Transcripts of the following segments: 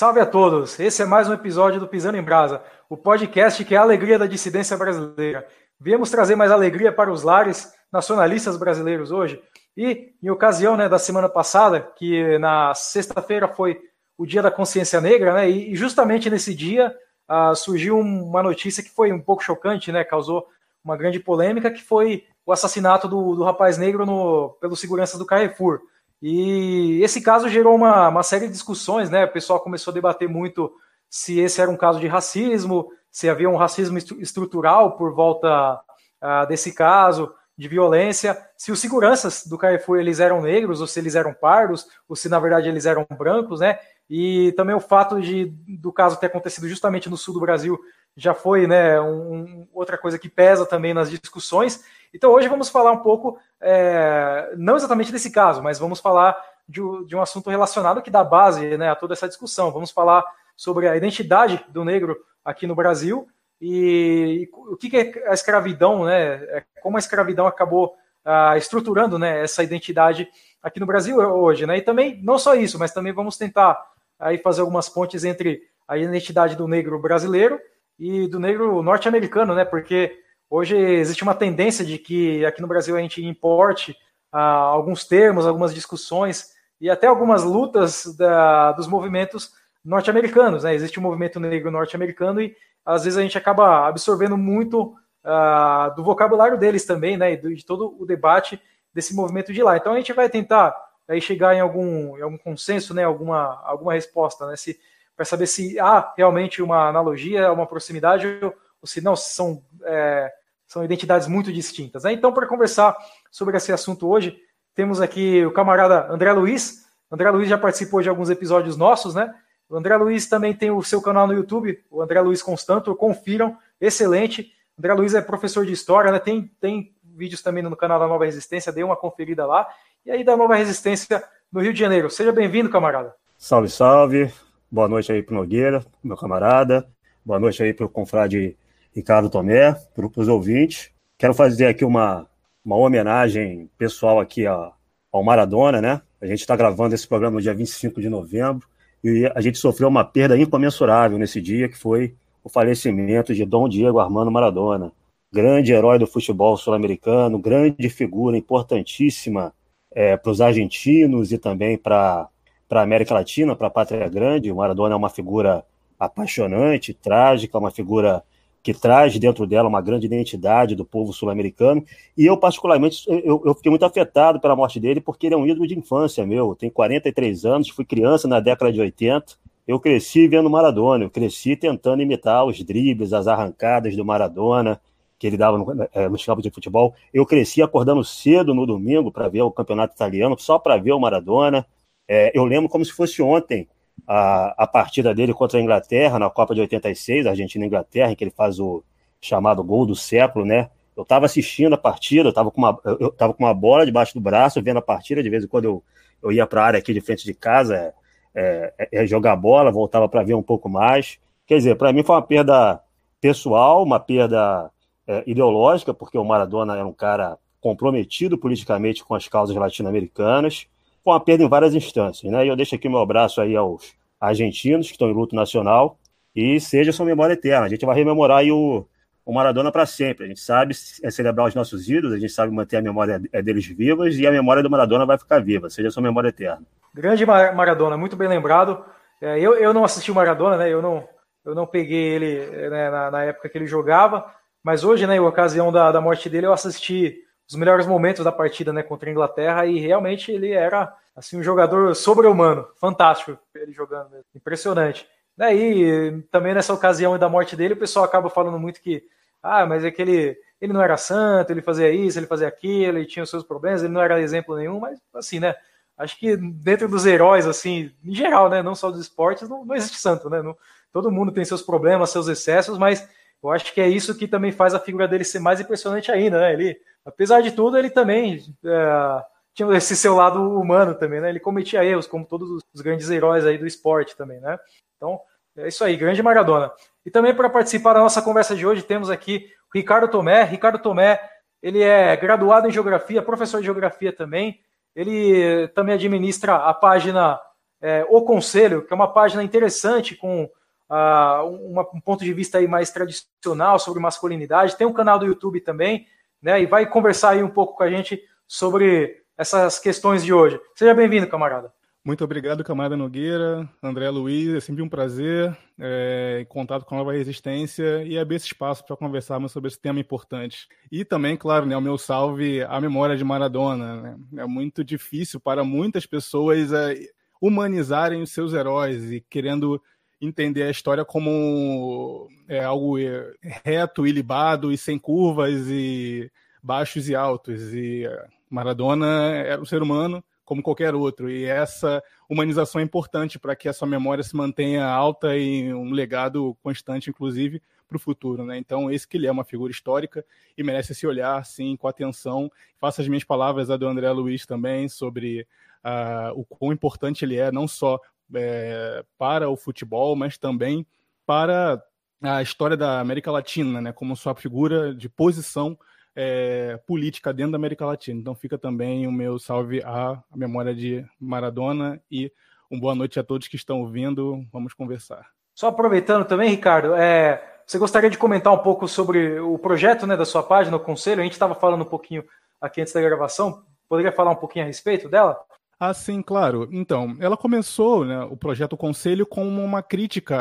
Salve a todos! Esse é mais um episódio do Pisando em Brasa, o podcast que é a alegria da dissidência brasileira. Viemos trazer mais alegria para os lares nacionalistas brasileiros hoje. E, em ocasião né, da semana passada, que na sexta-feira foi o Dia da Consciência Negra, né, e justamente nesse dia uh, surgiu uma notícia que foi um pouco chocante, né, causou uma grande polêmica, que foi o assassinato do, do rapaz negro no, pelos seguranças do Carrefour. E esse caso gerou uma, uma série de discussões, né? O pessoal começou a debater muito se esse era um caso de racismo, se havia um racismo estrutural por volta uh, desse caso, de violência, se os seguranças do Carrefour eles eram negros, ou se eles eram pardos, ou se na verdade eles eram brancos, né? E também o fato de do caso ter acontecido justamente no sul do Brasil já foi, né, um, outra coisa que pesa também nas discussões. Então hoje vamos falar um pouco, é, não exatamente desse caso, mas vamos falar de, de, um assunto relacionado que dá base né, a toda essa discussão. Vamos falar sobre a identidade do negro aqui no Brasil e, e o que, que, é a escravidão, né? É, como a escravidão acabou ah, estruturando né, essa identidade aqui no Brasil hoje, né? E também não só isso, mas também vamos tentar aí fazer algumas pontes entre a identidade do negro brasileiro e do negro norte-americano, né? Porque Hoje existe uma tendência de que aqui no Brasil a gente importe ah, alguns termos, algumas discussões e até algumas lutas da, dos movimentos norte-americanos. Né? Existe um movimento negro norte-americano e às vezes a gente acaba absorvendo muito ah, do vocabulário deles também, né? E de todo o debate desse movimento de lá. Então a gente vai tentar aí chegar em algum, em algum consenso, né? Alguma, alguma resposta, né? Se, para saber se há realmente uma analogia, uma proximidade ou, se não, são é, são identidades muito distintas. Né? Então, para conversar sobre esse assunto hoje, temos aqui o camarada André Luiz. André Luiz já participou de alguns episódios nossos, né? O André Luiz também tem o seu canal no YouTube, o André Luiz Constanto, confiram, excelente. O André Luiz é professor de história, né? Tem, tem vídeos também no canal da Nova Resistência, dê uma conferida lá. E aí da Nova Resistência no Rio de Janeiro. Seja bem-vindo, camarada. Salve, salve. Boa noite aí pro Nogueira, meu camarada. Boa noite aí pro confrade Ricardo Tomé, para os ouvintes. Quero fazer aqui uma, uma homenagem pessoal aqui a, ao Maradona, né? A gente está gravando esse programa no dia 25 de novembro e a gente sofreu uma perda incomensurável nesse dia, que foi o falecimento de Dom Diego Armando Maradona, grande herói do futebol sul-americano, grande figura importantíssima é, para os argentinos e também para a América Latina, para a Pátria Grande. O Maradona é uma figura apaixonante, trágica, uma figura que traz dentro dela uma grande identidade do povo sul-americano. E eu, particularmente, eu, eu, fiquei muito afetado pela morte dele, porque ele é um ídolo de infância meu. Eu tenho 43 anos, fui criança na década de 80. Eu cresci vendo Maradona, eu cresci tentando imitar os dribles, as arrancadas do Maradona que ele dava no, é, nos campos de futebol. Eu cresci acordando cedo no domingo para ver o campeonato italiano, só para ver o Maradona. É, eu lembro como se fosse ontem a, a partida dele contra a Inglaterra na Copa de 86, Argentina e Inglaterra, em que ele faz o chamado gol do século, né? Eu estava assistindo a partida, eu estava com, uma, eu com uma bola debaixo do braço, vendo a partida, de vez em quando eu, eu ia para a área aqui de frente de casa, é, é, é jogar bola, voltava para ver um pouco mais. Quer dizer, para mim foi uma perda pessoal, uma perda é, ideológica, porque o Maradona era um cara comprometido politicamente com as causas latino-americanas, foi uma perda em várias instâncias, né? E eu deixo aqui meu abraço aí aos argentinos que estão em luto nacional e seja sua memória eterna. A gente vai rememorar o, o Maradona para sempre. A gente sabe é celebrar os nossos ídolos, a gente sabe manter a memória é, deles vivas e a memória do Maradona vai ficar viva. Seja sua memória eterna. Grande Maradona, muito bem lembrado. É, eu, eu não assisti o Maradona, né? Eu não, eu não peguei ele né, na, na, época que ele jogava, mas hoje, né, em ocasião da, da morte dele, eu assisti os melhores momentos da partida, né, contra a Inglaterra e realmente ele era assim um jogador sobre-humano, fantástico ele jogando, mesmo. impressionante. Daí também nessa ocasião da morte dele, o pessoal acaba falando muito que ah, mas é que ele, ele não era santo, ele fazia isso, ele fazia aquilo, ele tinha os seus problemas, ele não era exemplo nenhum, mas assim, né? Acho que dentro dos heróis, assim, em geral, né? Não só dos esportes, não, não existe santo, né? Não, todo mundo tem seus problemas, seus excessos, mas eu acho que é isso que também faz a figura dele ser mais impressionante ainda, né? Ele, apesar de tudo, ele também é, tinha esse seu lado humano também, né? Ele cometia erros, como todos os grandes heróis aí do esporte também, né? Então, é isso aí, grande Maradona. E também para participar da nossa conversa de hoje, temos aqui o Ricardo Tomé. Ricardo Tomé, ele é graduado em Geografia, professor de Geografia também. Ele também administra a página é, O Conselho, que é uma página interessante com uh, uma, um ponto de vista aí mais tradicional sobre masculinidade. Tem um canal do YouTube também, né? E vai conversar aí um pouco com a gente sobre essas questões de hoje. Seja bem-vindo, camarada. Muito obrigado, camarada Nogueira, André Luiz, é sempre um prazer é, em contato com a Nova Resistência e abrir esse espaço para conversarmos sobre esse tema importante. E também, claro, né, o meu salve à memória de Maradona. Né? É muito difícil para muitas pessoas é, humanizarem os seus heróis e querendo entender a história como é, algo é, reto, ilibado e sem curvas e baixos e altos. E Maradona era um ser humano como qualquer outro. E essa humanização é importante para que a sua memória se mantenha alta e um legado constante, inclusive, para o futuro. Né? Então, esse que ele é uma figura histórica e merece esse olhar, sim, com atenção. Faço as minhas palavras a do André Luiz também sobre uh, o quão importante ele é, não só é, para o futebol, mas também para a história da América Latina, né, como sua figura de posição é, política dentro da América Latina. Então fica também o meu salve à memória de Maradona e uma boa noite a todos que estão ouvindo. Vamos conversar. Só aproveitando também, Ricardo, é, você gostaria de comentar um pouco sobre o projeto né, da sua página, o Conselho? A gente estava falando um pouquinho aqui antes da gravação. Poderia falar um pouquinho a respeito dela? Ah, sim, claro. Então, ela começou né, o projeto Conselho como uma crítica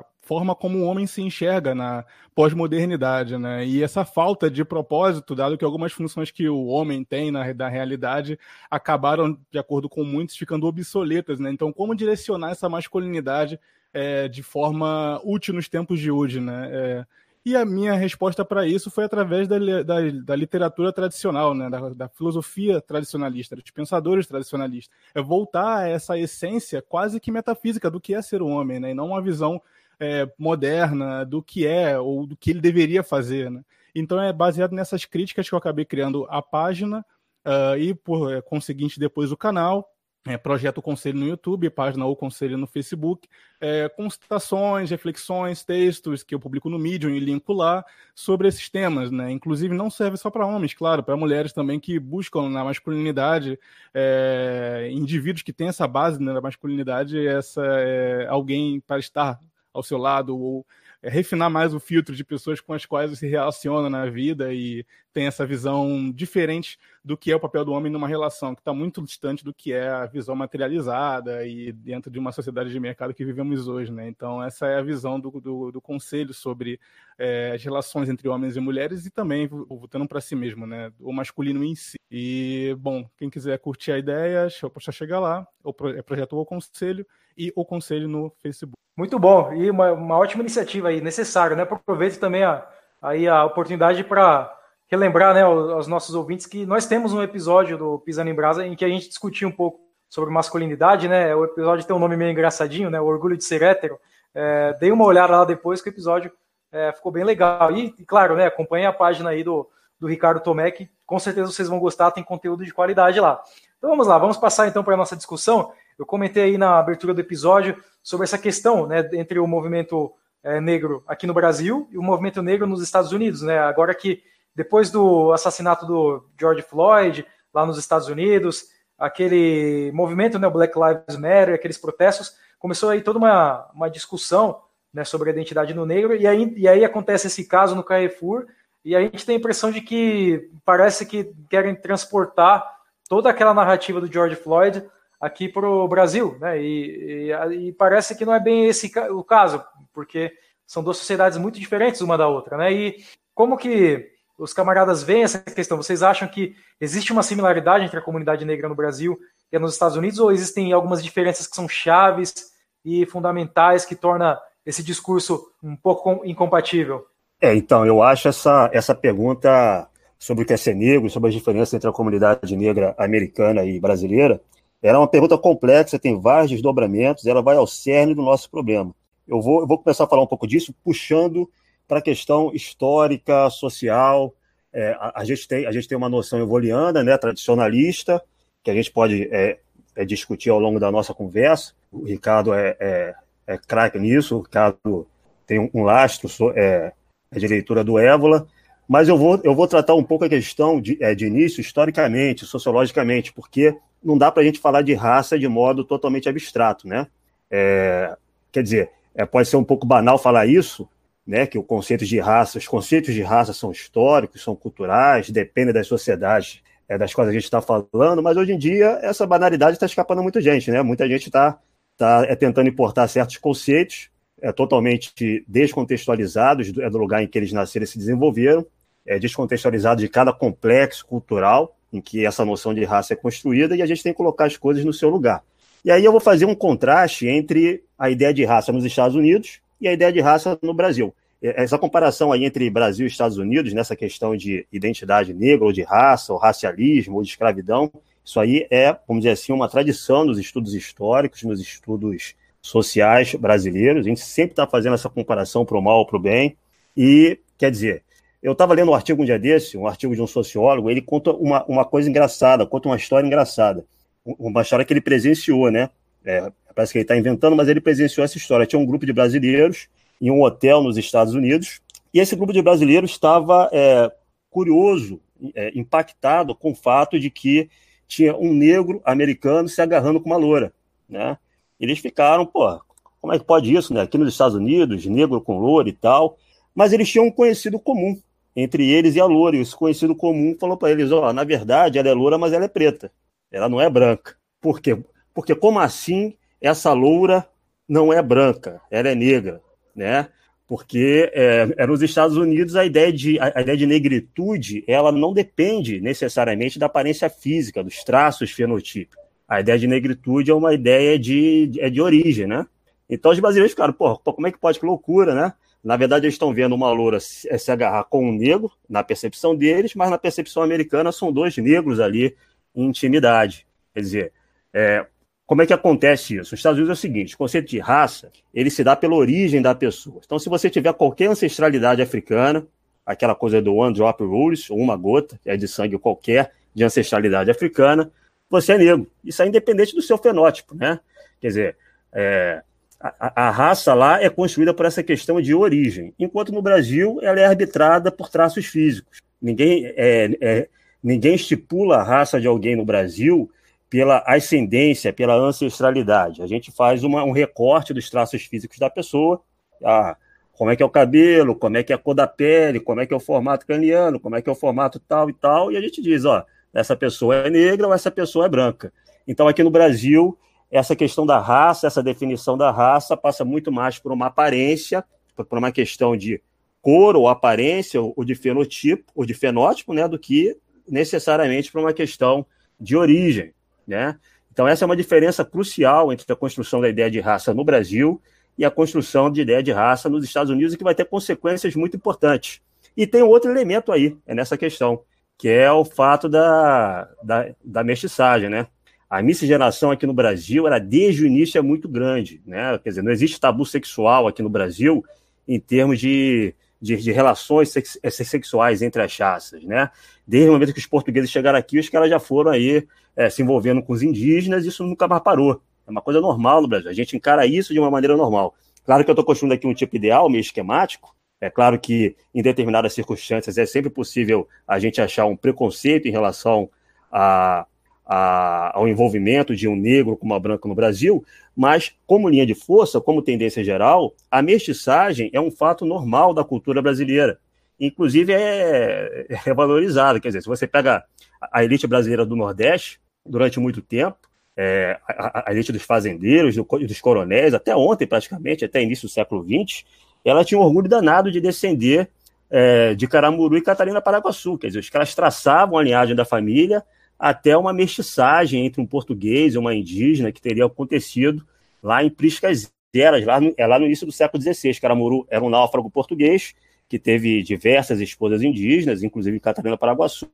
à forma como o homem se enxerga na pós-modernidade, né? E essa falta de propósito, dado que algumas funções que o homem tem na da realidade acabaram, de acordo com muitos, ficando obsoletas, né? Então, como direcionar essa masculinidade é, de forma útil nos tempos de hoje, né? É, e a minha resposta para isso foi através da, da, da literatura tradicional, né? Da, da, filosofia tradicionalista, dos pensadores tradicionalistas. É voltar a essa essência quase que metafísica do que é ser um homem, né? e não uma visão é, moderna do que é ou do que ele deveria fazer. Né? Então é baseado nessas críticas que eu acabei criando a página uh, e, por é, conseguinte, depois o canal é, projeto Conselho no YouTube, página ou Conselho no Facebook, é, constatações, reflexões, textos que eu publico no Medium e linko lá sobre esses temas, né? Inclusive não serve só para homens, claro, para mulheres também que buscam na masculinidade é, indivíduos que têm essa base né, da masculinidade, essa é, alguém para estar ao seu lado ou é, refinar mais o filtro de pessoas com as quais você se relaciona na vida e tem essa visão diferente do que é o papel do homem numa relação, que está muito distante do que é a visão materializada e dentro de uma sociedade de mercado que vivemos hoje. Né? Então, essa é a visão do, do, do conselho sobre é, as relações entre homens e mulheres e também voltando para si mesmo, né? o masculino em si. E, bom, quem quiser curtir a ideia, só chegar lá, o é projeto O Conselho e O Conselho no Facebook. Muito bom, e uma, uma ótima iniciativa aí, necessário, né? Aproveito também a, aí a oportunidade para relembrar né, aos nossos ouvintes que nós temos um episódio do Pisando em Brasa em que a gente discutiu um pouco sobre masculinidade, né? O episódio tem um nome meio engraçadinho, né? O Orgulho de Ser Hétero. É, dei uma olhada lá depois que o episódio é, ficou bem legal. E, claro, né? Acompanhe a página aí do, do Ricardo Tomé, que com certeza vocês vão gostar, tem conteúdo de qualidade lá. Então vamos lá, vamos passar então para a nossa discussão. Eu comentei aí na abertura do episódio sobre essa questão né, entre o movimento é, negro aqui no Brasil e o movimento negro nos Estados Unidos. Né? Agora que, depois do assassinato do George Floyd lá nos Estados Unidos, aquele movimento, né, Black Lives Matter, aqueles protestos, começou aí toda uma, uma discussão né, sobre a identidade do negro, e aí, e aí acontece esse caso no Carrefour, e a gente tem a impressão de que parece que querem transportar toda aquela narrativa do George Floyd aqui para o Brasil, né? E, e, e, parece que não é bem esse o caso, porque são duas sociedades muito diferentes uma da outra, né? E como que os camaradas veem essa questão? Vocês acham que existe uma similaridade entre a comunidade negra no Brasil e nos Estados Unidos, ou existem algumas diferenças que são chaves e fundamentais que torna esse discurso um pouco incompatível? É, então, eu acho essa, essa pergunta sobre o que é ser negro, sobre as diferenças entre a comunidade negra americana e brasileira, era uma pergunta complexa, tem vários desdobramentos, ela vai ao cerne do nosso problema. Eu vou, eu vou começar a falar um pouco disso, puxando para a questão histórica, social. É, a, a, gente tem, a gente tem uma noção evoliana, né, tradicionalista, que a gente pode é, é, discutir ao longo da nossa conversa. O Ricardo é, é, é craque nisso, o Ricardo tem um, lastro é, é, de leitura do Évola, mas eu vou, eu vou tratar um pouco a questão de, é, de início, historicamente, sociologicamente, porque não dá para a gente falar de raça de modo totalmente abstrato, né? É, quer dizer, pode ser um pouco banal falar isso, né? Que o conceito de raça, os conceitos de raça são históricos, são culturais, dependem das sociedades é, das quais a gente está falando, mas hoje em dia essa banalidade está escapando muita gente, né? Muita gente está tá, é, tentando importar certos conceitos é, totalmente descontextualizados do, é, do lugar em que eles nasceram e se desenvolveram, é, descontextualizados de cada complexo cultural em que essa noção de raça é construída e a gente tem que colocar as coisas no seu lugar. E aí eu vou fazer um contraste entre a ideia de raça nos Estados Unidos e a ideia de raça no Brasil. Essa comparação aí entre Brasil e Estados Unidos, nessa questão de identidade negra ou de raça, ou racialismo, ou de escravidão, isso aí é, vamos dizer assim, uma tradição nos estudos históricos, nos estudos sociais brasileiros. A gente sempre está fazendo essa comparação para o mal ou para o bem. E, quer dizer, eu estava lendo um artigo um dia desse, um artigo de um sociólogo, ele conta uma, uma coisa engraçada, conta uma história engraçada. Uma história que ele presenciou, né? É, parece que ele está inventando, mas ele presenciou essa história. Tinha um grupo de brasileiros em um hotel nos Estados Unidos, e esse grupo de brasileiros estava é, curioso, é, impactado com o fato de que tinha um negro americano se agarrando com uma loura, né? Eles ficaram, pô, como é que pode isso, né? Aqui nos Estados Unidos, negro com loura e tal. Mas eles tinham um conhecido comum entre eles e a loura. E esse conhecido comum falou para eles: ó, oh, na verdade, ela é loura, mas ela é preta. Ela não é branca. Por quê? Porque como assim essa loura não é branca? Ela é negra, né? Porque é, é nos Estados Unidos a ideia, de, a, a ideia de negritude ela não depende necessariamente da aparência física, dos traços fenotípicos. A ideia de negritude é uma ideia de, é de origem, né? Então os brasileiros ficaram, pô, como é que pode? Que loucura, né? Na verdade, eles estão vendo uma loura se, eh, se, agarrar com um negro, na percepção deles, mas na percepção americana são dois negros ali em intimidade. Quer dizer, é, como é que acontece isso? Nos Estados Unidos é o seguinte: o conceito de raça ele se dá pela origem da pessoa. Então, se você tiver qualquer ancestralidade africana, aquela coisa do one drop rules, uma gota é de sangue qualquer de ancestralidade africana, você é negro. Isso é independente do seu fenótipo, né? Quer dizer, é, a, a, raça lá é construída por essa questão de origem, enquanto no Brasil ela é arbitrada por traços físicos. Ninguém, é, é, ninguém estipula a raça de alguém no Brasil pela ascendência, pela ancestralidade. A gente faz uma, um recorte dos traços físicos da pessoa, ah, como é que é o cabelo, como é que é a cor da pele, como é que é o formato craniano, como é que é o formato tal e tal, e a gente diz, ó, essa pessoa é negra ou essa pessoa é branca. Então, aqui no Brasil, essa questão da raça, essa definição da raça, passa muito mais por uma aparência, por uma questão de cor ou aparência, ou de fenotipo, ou de fenótipo, né, do que necessariamente por uma questão de origem, né? Então essa é uma diferença crucial entre a construção da ideia de raça no Brasil e a construção de ideia de raça nos Estados Unidos, que vai ter consequências muito importantes. E tem outro elemento aí, é nessa questão, que é o fato da, da, da mestiçagem, né? A miscigenação aqui no Brasil, era desde o início é muito grande, né? Quer dizer, não existe tabu sexual aqui no Brasil em termos de, de, de relações sex, eh, sexuais entre as raças, né? Desde o momento que os portugueses chegaram aqui, os caras já foram aí é, se envolvendo com os indígenas, isso nunca mais parou. É uma coisa normal no Brasil, a gente encara isso de uma maneira normal. Claro que eu estou construindo aqui um tipo ideal, meio esquemático, é claro que em determinadas circunstâncias é sempre possível a gente achar um preconceito em relação a, a, ao envolvimento de um negro com uma branca no Brasil, mas como linha de força, como tendência geral, a mestiçagem é um fato normal da cultura brasileira. Inclusive é, é valorizada. Quer dizer, se você pega a elite brasileira do Nordeste, durante muito tempo, é, a, a, elite dos fazendeiros, do, dos coronéis, até ontem praticamente, até início do século XX, ela tinha um orgulho danado de descender é, de Caramuru e Catarina Paraguaçu. Quer dizer, os caras traçavam a linhagem da família até uma mestiçagem entre um português e uma indígena que teria acontecido lá em Priscas Eras, lá no, é lá no início do século XVI. Caramuru era um náufrago português que teve diversas esposas indígenas, inclusive Catarina Paraguaçu,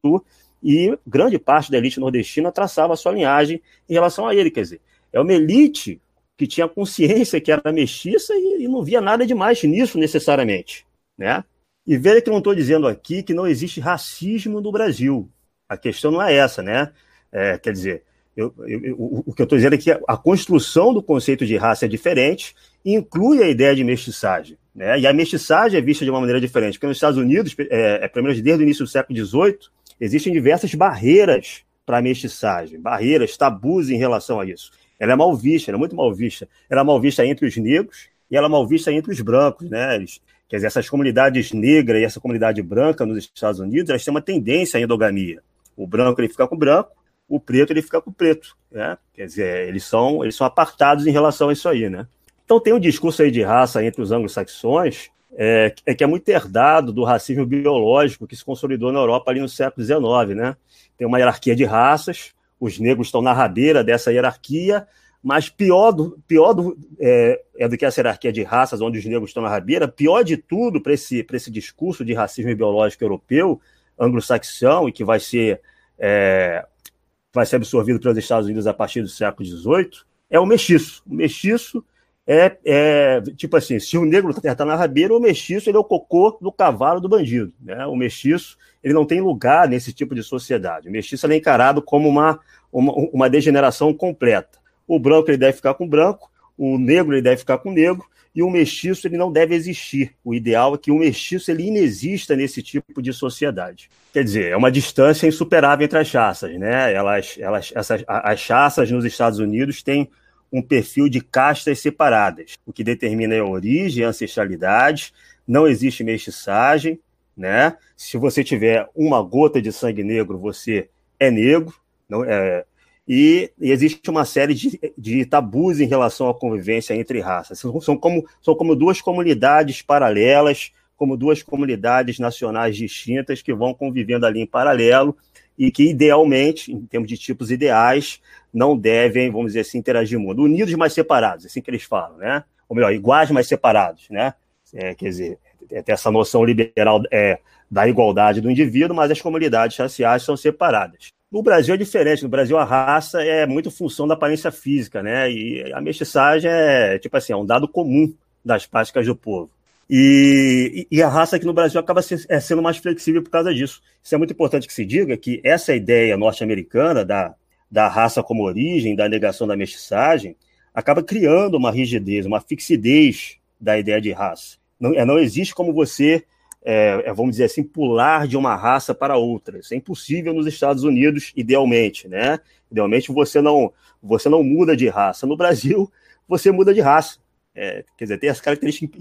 e grande parte da elite nordestina traçava sua linhagem em relação a ele. Quer dizer, é uma elite que tinha consciência que era mestiça e, e não via nada demais nisso necessariamente, né? E veja que eu não estou dizendo aqui que não existe racismo no Brasil. A questão não é essa, né? É, quer dizer, eu, eu, eu, o que eu estou dizendo é que a construção do conceito de raça é diferente e inclui a ideia de mestiçagem. Né? E a mestiçagem é vista de uma maneira diferente, porque nos Estados Unidos, é, é pelo menos desde o início do século XVIII, existem diversas barreiras para a mestiçagem, barreiras, tabus em relação a isso. Ela é mal vista, ela é muito mal vista. Ela é mal vista entre os negros e ela é mal vista entre os brancos, né? Eles, quer dizer, essas comunidades negras e essa comunidade branca nos Estados Unidos, elas têm uma tendência à endogamia. O branco ele fica com branco, o preto ele fica com preto, né? Quer dizer, eles são, eles são apartados em relação a isso aí, né? Então tem um discurso aí de raça entre os anglo-saxões é, é, que é muito herdado do racismo biológico que se consolidou na Europa ali no século XIX, né? Tem uma hierarquia de raças, os negros estão na rabeira dessa hierarquia, mas pior do, pior do, é, é do que essa hierarquia de raças, onde os negros estão na rabeira, pior de tudo para esse, esse discurso de racismo biológico europeu, anglo-saxão, e que vai ser, é, vai ser absorvido pelos Estados Unidos a partir do século XVIII, é o mestiço. O mestiço é, é, tipo assim, se o negro está na rabeira, o mestiço ele é o cocô do cavalo do bandido. Né? O mestiço ele não tem lugar nesse tipo de sociedade. O mestiço é encarado como uma, uma, uma, degeneração completa. O branco ele deve ficar com o branco, o negro ele deve ficar com o negro, e o mestiço ele não deve existir. O ideal é que o mestiço ele inexista nesse tipo de sociedade. Quer dizer, é uma distância insuperável entre as raças. Né? Elas, elas, essas, as raças nos Estados Unidos têm um perfil de castas separadas, o que determina a origem, a ancestralidade, não existe mestiçagem, né? Se você tiver uma gota de sangue negro, você é negro, não é, e, e, existe uma série de, de, tabus em relação à convivência entre raças. São, são, como, são como duas comunidades paralelas, como duas comunidades nacionais distintas que vão convivendo ali em paralelo e que, idealmente, em termos de tipos ideais, não devem, vamos dizer assim, interagir muito. Unidos, mas separados, é assim que eles falam, né? Ou melhor, iguais, mas separados, né? É, quer dizer, ter essa noção liberal é, da igualdade do indivíduo, mas as comunidades raciais são separadas. No Brasil é diferente. No Brasil, a raça é muito função da aparência física, né? E a mestiçagem é, tipo assim, é um dado comum das práticas do povo. E, e, a raça aqui no Brasil acaba é, sendo mais flexível por causa disso. Isso é muito importante que se diga que essa ideia norte-americana da, da raça como origem, da negação da mestiçagem, acaba criando uma rigidez, uma fixidez da ideia de raça. Não, é, não existe como você, é, é, vamos dizer assim, pular de uma raça para outra. Isso é impossível nos Estados Unidos, idealmente, né? Idealmente você não, você não muda de raça. No Brasil, você muda de raça. É, quer dizer, tem as características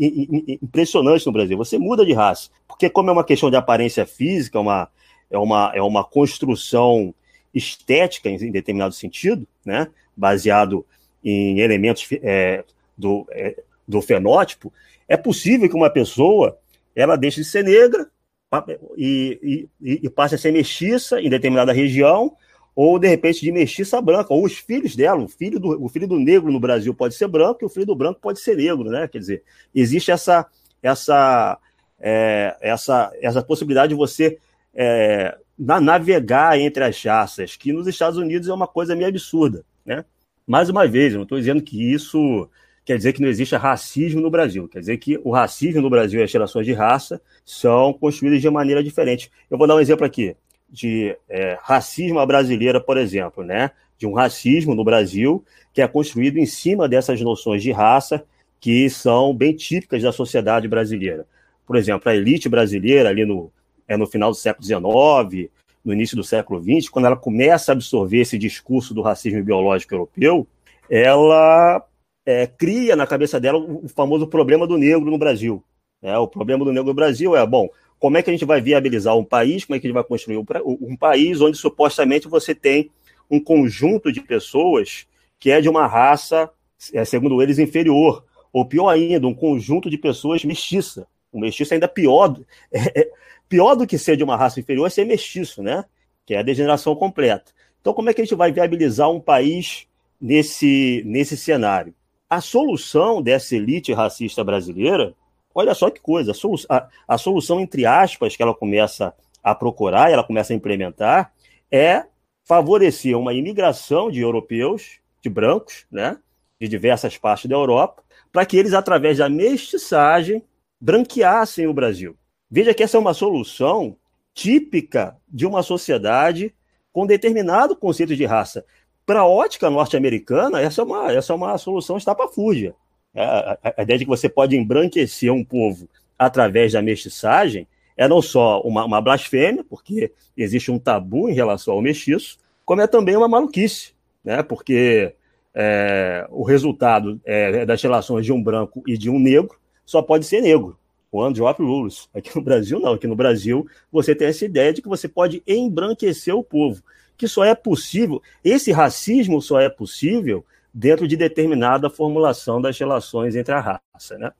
impressionantes no Brasil. Você muda de raça. Porque, como é uma questão de aparência física, é uma, é uma, é uma construção estética em, determinado sentido, né? baseado em elementos é, do, é, do fenótipo, é possível que uma pessoa ela deixe de ser negra e, e, e passe a ser mestiça em determinada região, ou de repente de mestiça branca, ou os filhos dela, o filho do, o filho do negro no Brasil pode ser branco e o filho do branco pode ser negro, né? Quer dizer, existe essa essa é, essa essa possibilidade de você é, navegar entre as raças, que nos Estados Unidos é uma coisa meio absurda, né? Mais uma vez, eu não estou dizendo que isso quer dizer que não existe racismo no Brasil, quer dizer que o racismo no Brasil e as relações de raça são construídas de maneira diferente. Eu vou dar um exemplo aqui de é, racismo à brasileira, por exemplo, né? De um racismo no Brasil que é construído em cima dessas noções de raça que são bem típicas da sociedade brasileira. Por exemplo, a elite brasileira, ali no, é no final do século XIX, no início do século XX, quando ela começa a absorver esse discurso do racismo biológico europeu, ela é, cria na cabeça dela o famoso problema do negro no Brasil. É, o problema do negro no Brasil é, bom, como é que a gente vai viabilizar um país, como é que a gente vai construir um, um país onde supostamente você tem um conjunto de pessoas que é de uma raça, é, segundo eles, inferior, ou pior ainda, um conjunto de pessoas mestiça. O mestiço é ainda pior, é, é, pior do que ser de uma raça inferior é ser mestiço, né? Que é a degeneração completa. Então, como é que a gente vai viabilizar um país nesse, nesse cenário? A solução dessa elite racista brasileira Olha só que coisa, a, solu a, a solução, entre aspas, que ela começa a procurar e ela começa a implementar é favorecer uma imigração de europeus, de brancos, né, de diversas partes da Europa, para que eles, através da mestiçagem, branqueassem o Brasil. Veja que essa é uma solução típica de uma sociedade com determinado conceito de raça. Para a ótica norte-americana, essa, é uma, essa é uma solução estapafúrdia. É, a, a, ideia de que você pode embranquecer um povo através da mestiçagem é não só uma, uma blasfêmia, porque existe um tabu em relação ao mestiço, como é também uma maluquice, né? porque é, o resultado é, das relações de um branco e de um negro só pode ser negro. One drop rules. Aqui no Brasil, não. Aqui no Brasil, você tem essa ideia de que você pode embranquecer o povo. Que só é possível, esse racismo só é possível dentro de determinada formulação das relações entre a raça, né?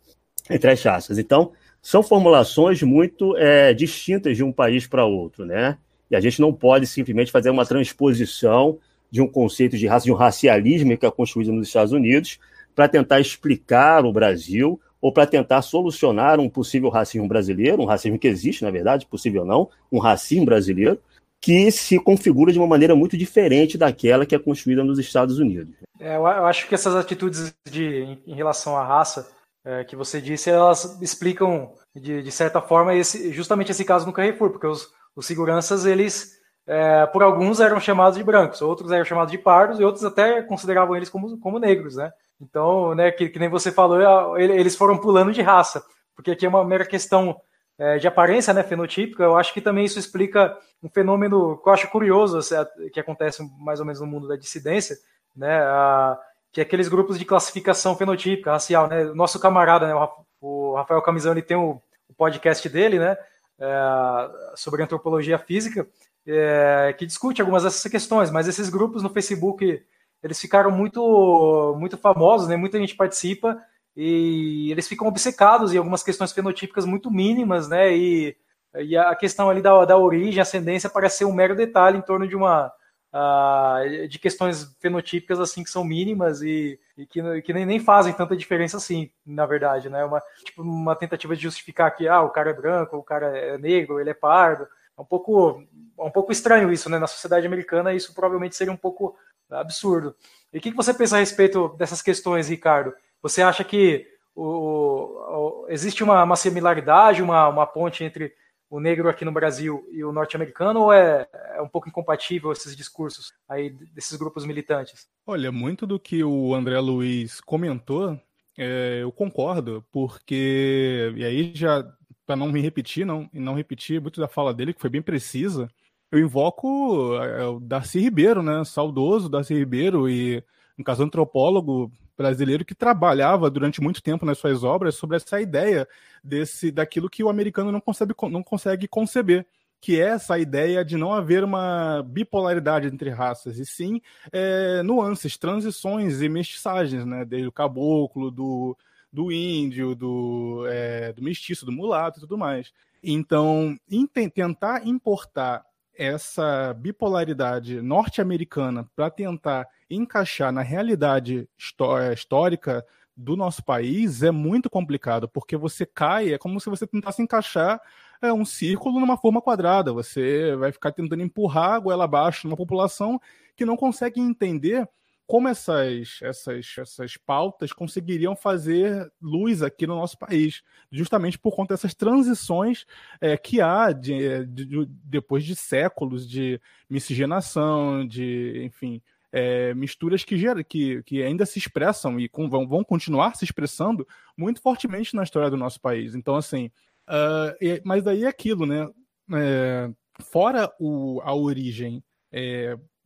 Entre as raças. Então, são formulações muito é, distintas de um país para outro, né? E a gente não pode simplesmente fazer uma transposição de um conceito de raça, de um racialismo que é construído nos Estados Unidos, para tentar explicar o Brasil ou para tentar solucionar um possível racismo brasileiro, um racismo que existe, na verdade, possível não, um racismo brasileiro, que se configura de uma maneira muito diferente daquela que é construída nos Estados Unidos. É, eu acho que essas atitudes de, em relação à raça é, que você disse, elas explicam, de, de certa forma, esse, justamente esse caso no Carrefour, porque os, os seguranças, eles, é, por alguns, eram chamados de brancos, outros eram chamados de pardos, e outros até consideravam eles como, como negros, né? Então, né, que, que nem você falou, eles foram pulando de raça, porque aqui é uma mera questão é, de aparência né, fenotípica. Eu acho que também isso explica um fenômeno que eu acho curioso, que acontece mais ou menos no mundo da dissidência, né, a, que é aqueles grupos de classificação fenotípica, racial. Né? Nosso camarada, né, o Rafael Camisão, ele tem o, o podcast dele, né, é, sobre antropologia física, é, que discute algumas dessas questões, mas esses grupos no Facebook eles ficaram muito, muito famosos, né? Muita gente participa e eles ficam obcecados em algumas questões fenotípicas muito mínimas, né? E, e a questão ali da, da origem, ascendência, parece ser um mero detalhe em torno de uma uh, de questões fenotípicas assim que são mínimas e, e que, que nem, nem, fazem tanta diferença assim, na verdade, né? Uma, tipo, uma tentativa de justificar que ah, o cara é branco, o cara é negro, ele é pardo. É um pouco, é um pouco estranho isso, né? Na sociedade americana, isso provavelmente seria um pouco absurdo. E o que você pensa a respeito dessas questões, Ricardo? Você acha que o, o, existe uma, uma similaridade, uma, uma, ponte entre o negro aqui no Brasil e o norte-americano, ou é, é, um pouco incompatível esses discursos aí desses grupos militantes? Olha, muito do que o André Luiz comentou, é, eu concordo, porque e aí já para não me repetir, não e não repetir muito da fala dele que foi bem precisa, eu invoco é, o Darcy Ribeiro, né? Saudoso Darcy Ribeiro, e um caso antropólogo brasileiro que trabalhava durante muito tempo nas suas obras sobre essa ideia desse daquilo que o americano não consegue, não consegue conceber, que é essa ideia de não haver uma bipolaridade entre raças, e sim é, nuances, transições e mestiçagens, né? Desde o caboclo, do, do índio, do, é, do mestiço, do mulato e tudo mais. Então, tentar importar essa bipolaridade norte-americana para tentar encaixar na realidade eh, histórica do nosso país é muito complicado, porque você cai, é como se você tentasse encaixar é, um círculo numa forma quadrada. Você vai ficar tentando empurrar a goela abaixo numa população que não consegue entender como essas, essas, essas pautas conseguiriam fazer luz aqui no nosso país, justamente por conta dessas transições é, que há de, de, de, depois de séculos de miscigenação, de, enfim, é, misturas que, que, que ainda se expressam e com, vão, vão continuar se expressando muito fortemente na história do nosso país. Então, assim, uh, mas daí é aquilo, né? Fora o, a origem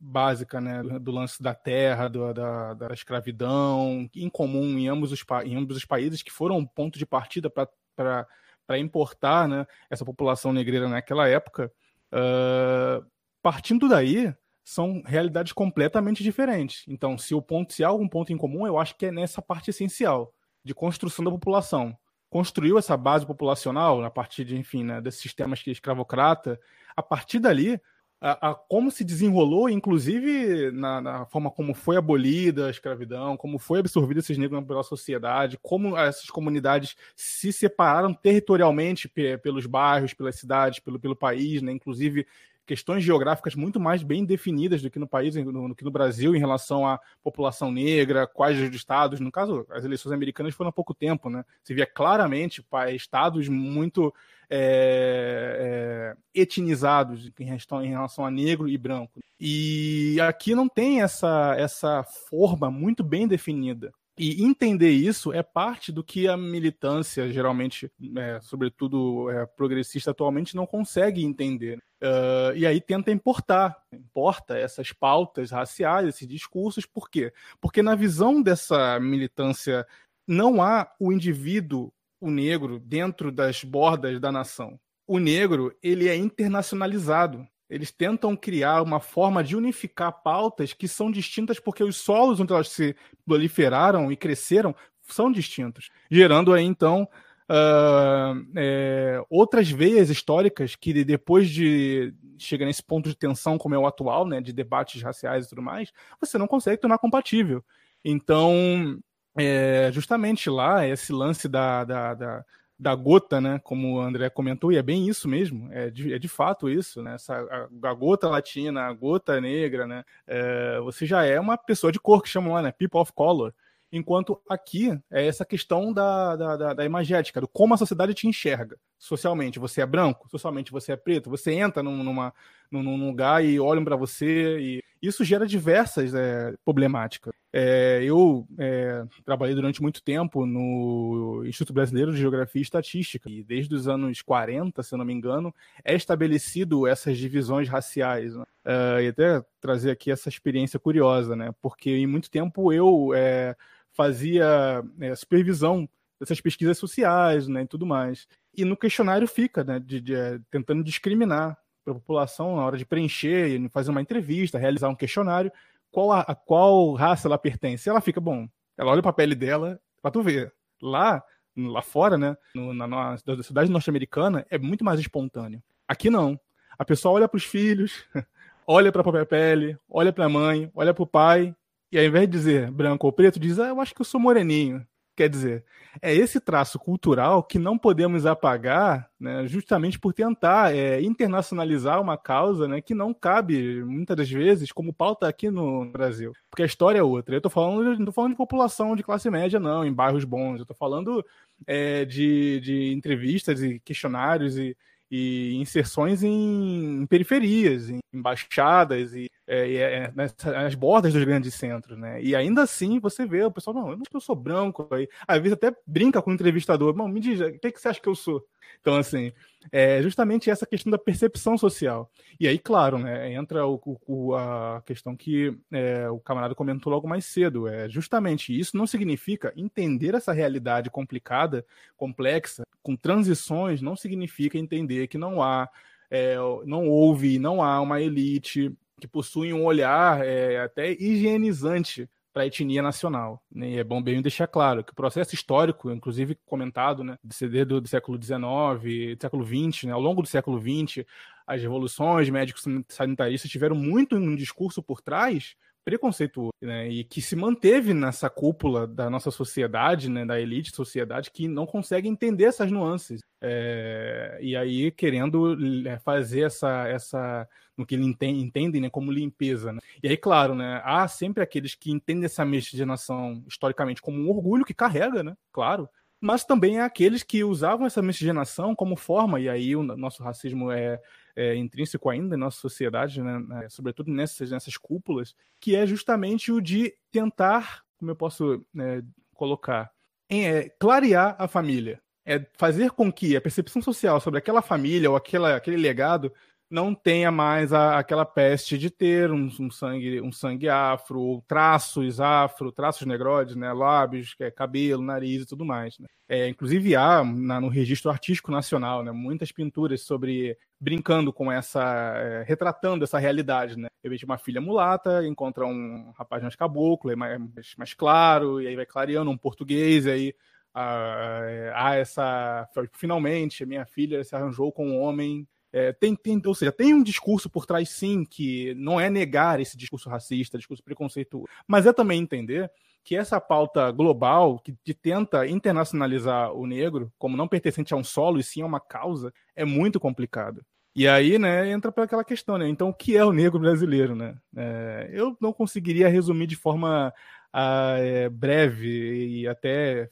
básica né, do lance da terra, do, da, da escravidão, em comum em ambos os, em ambos os países, que foram um ponto de partida para importar né, essa população negreira naquela época. Uh, partindo daí, são realidades completamente diferentes. Então, se o ponto, se há algum ponto em comum, eu acho que é nessa parte essencial de construção da população. Construiu essa base populacional a partir de, enfim, né, desses sistemas que escravocrata. A partir dali, a, a, como se desenrolou, inclusive na, na, forma como foi abolida a escravidão, como foi absorvida esses negros pela sociedade, como essas comunidades se separaram territorialmente pelos bairros, pelas cidades, pelo, pelo país, né? inclusive questões geográficas muito mais bem definidas do que no país, no, no, que no Brasil, em relação à população negra, quais os estados. No caso, as eleições americanas foram há pouco tempo, né? Se via claramente estados muito é, é, etnizados em relação a negro e branco. E aqui não tem essa, essa forma muito bem definida E entender isso é parte do que a militância, geralmente, é, sobretudo é, progressista atualmente, não consegue entender. Uh, e aí tenta importar, importa essas pautas raciais, esses discursos, por quê? Porque na visão dessa militância não há o indivíduo, o negro, dentro das bordas da nação. O negro, ele é internacionalizado. Eles tentam criar uma forma de unificar pautas que são distintas porque os solos onde elas se proliferaram e cresceram são distintos, gerando aí então uh, é, outras veias históricas que depois de chegar nesse ponto de tensão como é o atual, né, de debates raciais e tudo mais, você não consegue tornar compatível. Então, é, justamente lá esse lance da, da, da da gota, né? Como o André comentou, e é bem isso mesmo, é de, é de fato isso, né? Essa, a, a gota latina, a gota negra, né? É, você já é uma pessoa de cor que chamam lá, né? People of color. Enquanto aqui é essa questão da, da, da, da, imagética, do como a sociedade te enxerga socialmente. Você é branco, socialmente você é preto, você entra num, numa, num, num lugar e olham para você e isso gera diversas é, problemáticas. É, eu é, trabalhei durante muito tempo no Instituto Brasileiro de Geografia e Estatística e desde os anos 40, se eu não me engano, é estabelecido essas divisões raciais. Né? É, e até trazer aqui essa experiência curiosa, né? porque em muito tempo eu é, fazia é, supervisão dessas pesquisas sociais né, e tudo mais. E no questionário fica, né, de, de, tentando discriminar para a população na hora de preencher, fazer uma entrevista, realizar um questionário, qual a, a, qual raça ela pertence. Ela fica, bom, ela olha para a pele dela, para tu ver. Lá, lá fora, né, no, na, na, na cidade norte-americana, é muito mais espontâneo. Aqui não. A pessoa olha para os filhos, olha para a própria pele, olha para a mãe, olha para o pai, e ao invés de dizer branco ou preto, diz, ah, eu acho que eu sou moreninho. Quer dizer, é esse traço cultural que não podemos apagar, né, justamente por tentar é, internacionalizar uma causa né, que não cabe, muitas das vezes, como pauta aqui no Brasil. Porque a história é outra. Eu estou falando, não tô falando de população de classe média, não, em bairros bons. Eu estou falando é, de, de entrevistas e questionários e, e inserções em, periferias, em embaixadas e, é, e é, nas, nas, bordas dos grandes centros, né? E ainda assim você vê o pessoal, não, eu não sou branco, aí às vezes até brinca com o entrevistador, não, me diz, o que, que você acha que eu sou? Então, assim, é justamente essa questão da percepção social. E aí, claro, né, entra o, o, a questão que é, o camarada comentou logo mais cedo. É justamente isso não significa entender essa realidade complicada, complexa, com transições, não significa entender que não há, é, não houve, não há uma elite que possui um olhar é, até higienizante para a etnia nacional. Né? E é bom bem deixar claro que o processo histórico, inclusive comentado, né, de CD do, do século XIX, do século XX, né, ao longo do século XX, as revoluções médicos sanitaristas tiveram muito um discurso por trás preconceituoso, né? E que se manteve nessa cúpula da nossa sociedade, né? Da elite sociedade que não consegue entender essas nuances. É... e aí querendo é, fazer essa, essa no que entendem, entendem né, como limpeza. Né? E aí, claro, né, há sempre aqueles que entendem essa miscigenação historicamente como um orgulho que carrega, né? Claro. Mas também há aqueles que usavam essa miscigenação como forma, e aí o nosso racismo é, é, intrínseco ainda em nossa sociedade, né, né, sobretudo nessas, nessas cúpulas, que é justamente o de tentar, como eu posso né, colocar, é, clarear a família. É fazer com que a percepção social sobre aquela família ou aquela, aquele legado não tenha mais a, aquela peste de ter um, um, sangue um sangue afro, ou traços afro, traços negroides, né, lábios, é cabelo, nariz e tudo mais. Né? É, inclusive há na, no registro artístico nacional né, muitas pinturas sobre brincando com essa, é, retratando essa realidade, né? Eu vejo uma filha mulata, encontra um rapaz mais caboclo, é mais, mais claro, e aí vai clareando um português, e aí há, há essa finalmente minha filha se arranjou com um homem é, tem, tem, ou seja, tem um discurso por trás, sim, que não é negar esse discurso racista, discurso preconceituoso, mas é também entender que essa pauta global, que, que tenta internacionalizar o negro como não pertencente a um solo e sim a uma causa, é muito complicado. E aí, né, entra para aquela questão, né? Então, o que é o negro brasileiro, né? É, eu não conseguiria resumir de forma ah, é, breve e até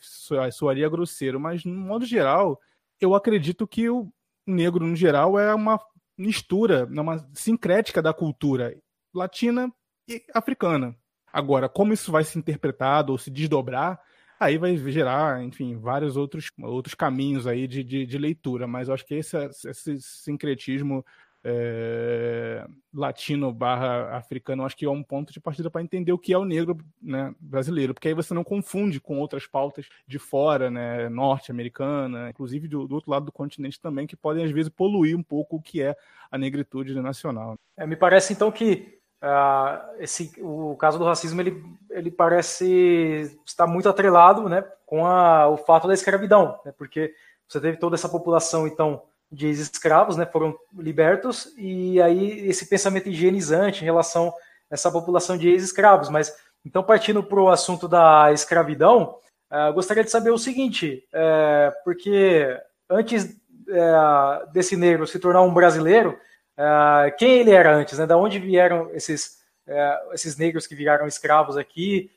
soaria grosseiro, mas, no modo geral, eu acredito que o, negro no geral é uma mistura, é uma sincrética da cultura latina e africana. Agora, como isso vai se interpretado ou se desdobrar, aí vai gerar, enfim, vários outros, outros caminhos aí de, de, de leitura. Mas eu acho que esse, esse sincretismo é, latino barra africano, acho que é um ponto de partida para entender o que é o negro né, brasileiro, porque aí você não confunde com outras pautas de fora, né, norte-americana, inclusive do, do, outro lado do continente também, que podem às vezes poluir um pouco o que é a negritude nacional. É, me parece então que uh, esse, o caso do racismo ele, ele parece estar muito atrelado né, com a, o fato da escravidão, né, porque você teve toda essa população então de ex-escravos, né, foram libertos, e aí esse pensamento higienizante em relação a essa população de ex-escravos. Mas, então, partindo para o assunto da escravidão, uh, gostaria de saber o seguinte, uh, porque antes uh, desse negro se tornar um brasileiro, quem ele era antes, né, da onde vieram esses, esses negros que viraram escravos aqui,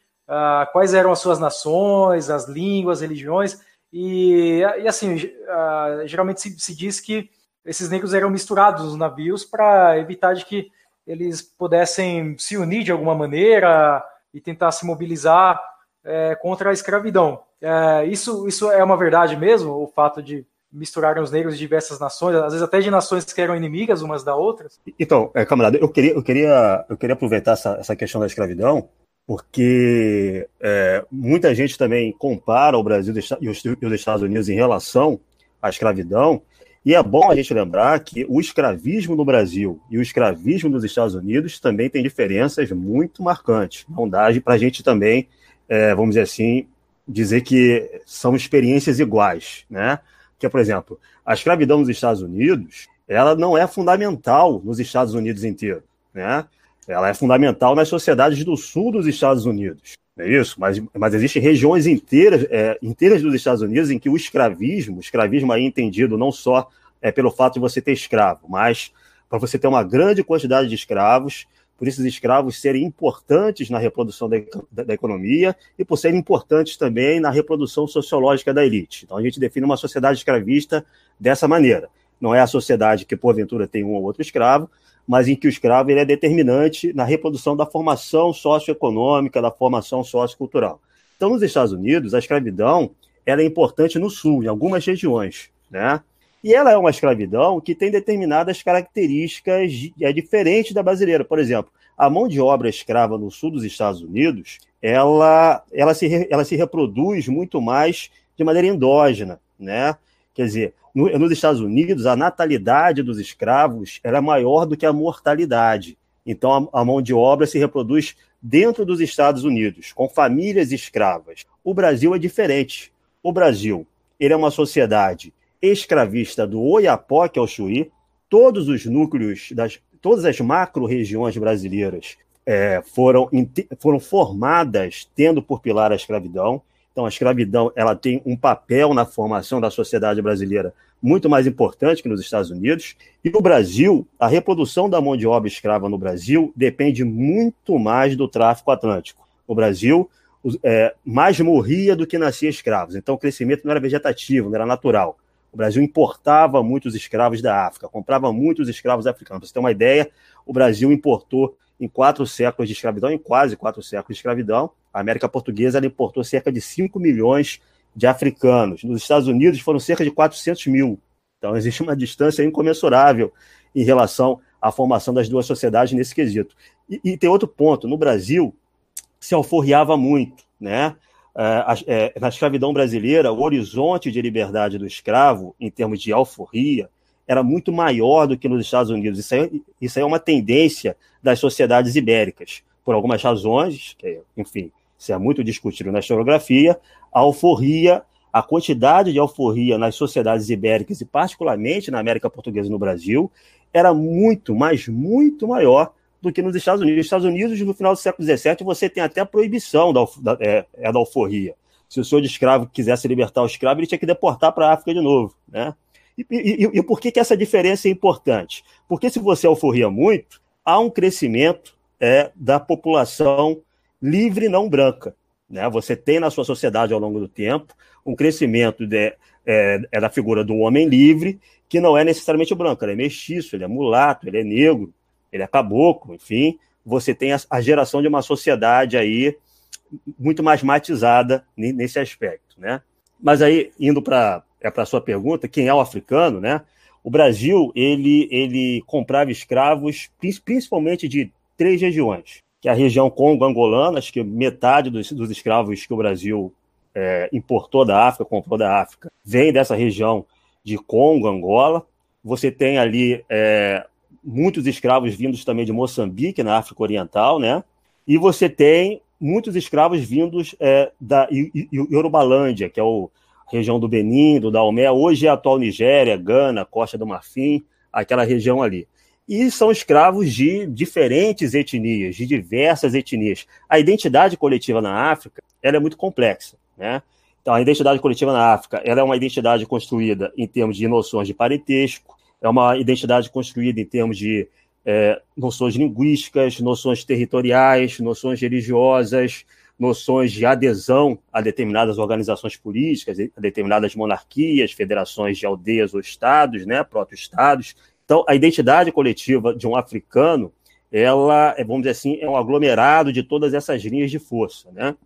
quais eram as suas nações, as línguas, religiões, e, e assim, uh, geralmente se, se, diz que esses negros eram misturados nos navios para evitar de que eles pudessem se unir de alguma maneira e tentar se mobilizar é, contra a escravidão. É, isso, isso é uma verdade mesmo, o fato de misturarem os negros de diversas nações, às vezes até de nações que eram inimigas umas da outras? Então, é, camarada, eu queria, eu queria, eu queria aproveitar essa, essa questão da escravidão porque é, muita gente também compara o Brasil e os, Estados Unidos em relação à escravidão, e é bom a gente lembrar que o escravismo no Brasil e o escravismo nos Estados Unidos também tem diferenças muito marcantes. Não dá para a gente também, é, vamos dizer assim, dizer que são experiências iguais, né? Que, por exemplo, a escravidão nos Estados Unidos, ela não é fundamental nos Estados Unidos inteiro, né? Ela é fundamental nas sociedades do sul dos Estados Unidos. É isso, mas, mas existem regiões inteiras, é, inteiras dos Estados Unidos em que o escravismo, escravismo aí entendido não só é pelo fato de você ter escravo, mas para você ter uma grande quantidade de escravos, por esses escravos serem importantes na reprodução da, da, da, economia e por serem importantes também na reprodução sociológica da elite. Então a gente define uma sociedade escravista dessa maneira. Não é a sociedade que porventura tem um ou outro escravo, mas em que o escravo ele é determinante na reprodução da formação socioeconômica, da formação sociocultural. Então, nos Estados Unidos, a escravidão ela é importante no sul, em algumas regiões, né? E ela é uma escravidão que tem determinadas características é diferente da brasileira. Por exemplo, a mão de obra escrava no sul dos Estados Unidos, ela, ela, se, ela se reproduz muito mais de maneira endógena, né? Quer dizer, no, nos Estados Unidos, a natalidade dos escravos era maior do que a mortalidade. Então, a, a mão de obra se reproduz dentro dos Estados Unidos, com famílias escravas. O Brasil é diferente. O Brasil ele é uma sociedade escravista do Oiapoque ao Chuí. Todos os núcleos, das, todas as macro-regiões brasileiras é, foram, foram formadas tendo por pilar a escravidão. Então, a escravidão ela tem um papel na formação da sociedade brasileira muito mais importante que nos Estados Unidos. E no Brasil, a reprodução da mão de obra escrava no Brasil depende muito mais do tráfico atlântico. No Brasil, é, mais morria do que nascia escravos. Então, o crescimento não era vegetativo, não era natural. O Brasil importava muitos escravos da África, comprava muitos escravos africanos. Para você ter uma ideia, o Brasil importou em quatro séculos de escravidão, em quase quatro séculos de escravidão, a América Portuguesa importou cerca de 5 milhões de africanos. Nos Estados Unidos foram cerca de 400 mil. Então existe uma distância incomensurável em relação à formação das duas sociedades nesse quesito. E, e tem outro ponto: no Brasil se alforriava muito, né? É, é, na escravidão brasileira, o horizonte de liberdade do escravo, em termos de alforria, era muito maior do que nos Estados Unidos. Isso aí, isso aí é uma tendência das sociedades ibéricas, por algumas razões, que, enfim, isso é muito discutido na historiografia, a alforria, a quantidade de alforria nas sociedades ibéricas e particularmente na América Portuguesa e no Brasil, era muito, mas muito maior do que nos Estados Unidos. Nos Estados Unidos, no final do século XVII, você tem até a proibição da, da, é, é da alforria. Se o senhor de escravo quisesse libertar o escravo, ele tinha que deportar para a África de novo, né? E, e, e, por que, que essa diferença é importante? Porque se você alforria muito, há um crescimento é, da população livre não branca. Né? Você tem na sua sociedade ao longo do tempo um crescimento de, é, é da figura do homem livre, que não é necessariamente branco, ele é mestiço, ele é mulato, ele é negro, ele é caboclo, enfim, você tem a, a geração de uma sociedade aí muito mais matizada nesse aspecto, né? Mas aí, indo para é a sua pergunta, quem é o africano, né? O Brasil, ele, ele comprava escravos principalmente de três regiões, que é a região Congo-Angolana, acho que metade dos, dos escravos que o Brasil é, importou da África, comprou da África, vem dessa região de Congo, Angola. Você tem ali é, muitos escravos vindos também de Moçambique, na África Oriental, né? E você tem muitos escravos vindos é, da Yorubalândia, que é a região do Benin, do Daomé, hoje é a atual Nigéria, Gana, Costa do Marfim, aquela região ali. E são escravos de diferentes etnias, de diversas etnias. A identidade coletiva na África ela é muito complexa. Né? Então, a identidade coletiva na África ela é uma identidade construída em termos de noções de parentesco, é uma identidade construída em termos de é, noções linguísticas, noções territoriais, noções religiosas, noções de adesão a determinadas organizações políticas, a determinadas monarquias, federações de aldeias ou estados, né, proto-estados. Então, a identidade coletiva de um africano, ela, é, vamos dizer assim, é um aglomerado de todas essas linhas de força, né?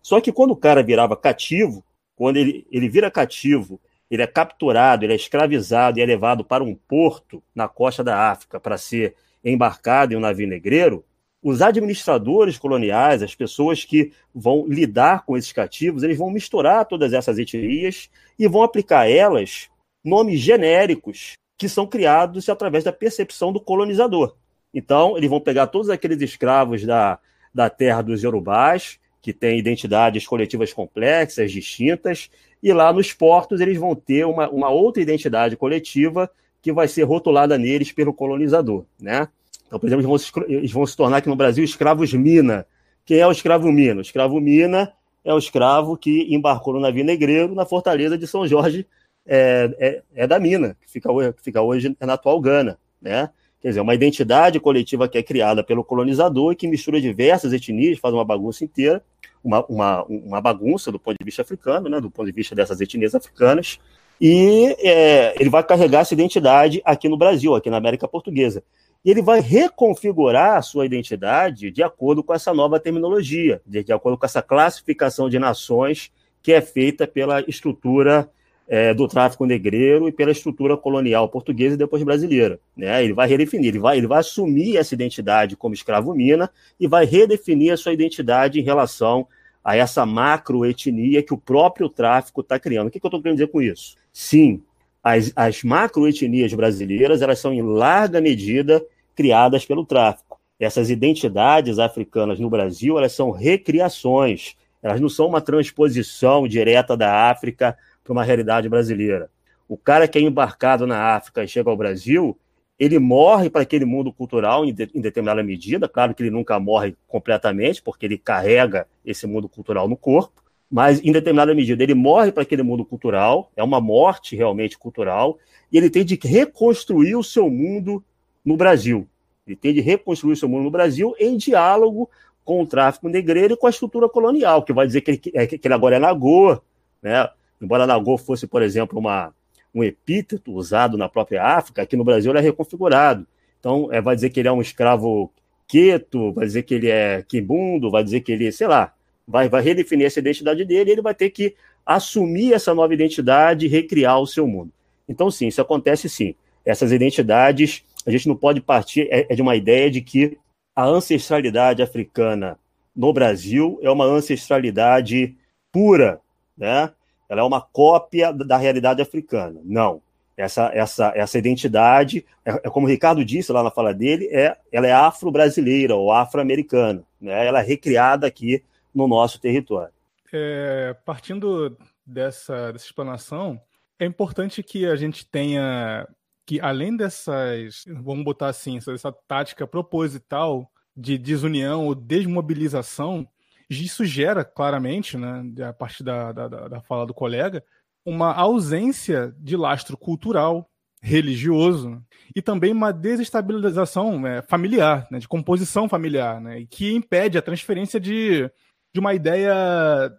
Só que quando o cara virava cativo, quando ele, ele vira cativo ele é capturado, ele é escravizado e é levado para um porto na costa da África para ser embarcado em um navio negreiro, os administradores coloniais, as pessoas que vão lidar com esses cativos, eles vão misturar todas essas etnias e vão aplicar a elas nomes genéricos que são criados através da percepção do colonizador. Então, eles vão pegar todos aqueles escravos da, da terra dos Yorubás, que têm identidades coletivas complexas, distintas, e lá nos portos eles vão ter uma, uma outra identidade coletiva que vai ser rotulada neles pelo colonizador, né? Então, por exemplo, eles vão, se, eles vão se tornar aqui no Brasil escravos mina. Quem é o escravo mina? O escravo mina é o escravo que embarcou no navio negreiro na fortaleza de São Jorge é, é, é da mina, que fica, hoje, que fica hoje na atual Gana, né? Quer dizer, uma identidade coletiva que é criada pelo colonizador e que mistura diversas etnias, faz uma bagunça inteira, uma, uma, uma bagunça do ponto de vista africano, né, do ponto de vista dessas etnias africanas, e é, ele vai carregar essa identidade aqui no Brasil, aqui na América Portuguesa. E ele vai reconfigurar a sua identidade de acordo com essa nova terminologia, de, de acordo com essa classificação de nações que é feita pela estrutura é, do tráfico negreiro e pela estrutura colonial portuguesa e depois brasileira. Né? Ele vai redefinir, ele vai, ele vai assumir essa identidade como escravo-mina e vai redefinir a sua identidade em relação a essa macroetnia que o próprio tráfico está criando. O que, que eu estou querendo dizer com isso? Sim, as, as macroetnias brasileiras elas são em larga medida criadas pelo tráfico. Essas identidades africanas no Brasil elas são recriações, elas não são uma transposição direta da África para uma realidade brasileira. O cara que é embarcado na África e chega ao Brasil, ele morre para aquele mundo cultural em, de, em, determinada medida. Claro que ele nunca morre completamente, porque ele carrega esse mundo cultural no corpo, mas em determinada medida ele morre para aquele mundo cultural, é uma morte realmente cultural, e ele tem de reconstruir o seu mundo no Brasil. Ele tem de reconstruir o seu mundo no Brasil em diálogo com o tráfico negreiro e com a estrutura colonial, que vai dizer que ele, que ele agora é Nagô, né? Embora Nagô fosse, por exemplo, uma, um epíteto usado na própria África, aqui no Brasil ele é reconfigurado. Então, é, vai dizer que ele é um escravo quieto, vai dizer que ele é quimbundo, vai dizer que ele, sei lá, vai, vai redefinir essa identidade dele e ele vai ter que assumir essa nova identidade e recriar o seu mundo. Então, sim, isso acontece sim. Essas identidades, a gente não pode partir é, é de uma ideia de que a ancestralidade africana no Brasil é uma ancestralidade pura, né? Ela é uma cópia da realidade africana. Não. Essa, essa, essa identidade, é, é como o Ricardo disse lá na fala dele, é, ela é afro-brasileira ou afro-americana. Né? Ela é recriada aqui no nosso território. É, partindo dessa, dessa explanação, é importante que a gente tenha que, além dessas, vamos botar assim, essa tática proposital de desunião ou desmobilização, isso gera claramente, né, a partir da, da, da fala do colega, uma ausência de lastro cultural, religioso e também uma desestabilização né, familiar, né, de composição familiar, né, que impede a transferência de, de uma ideia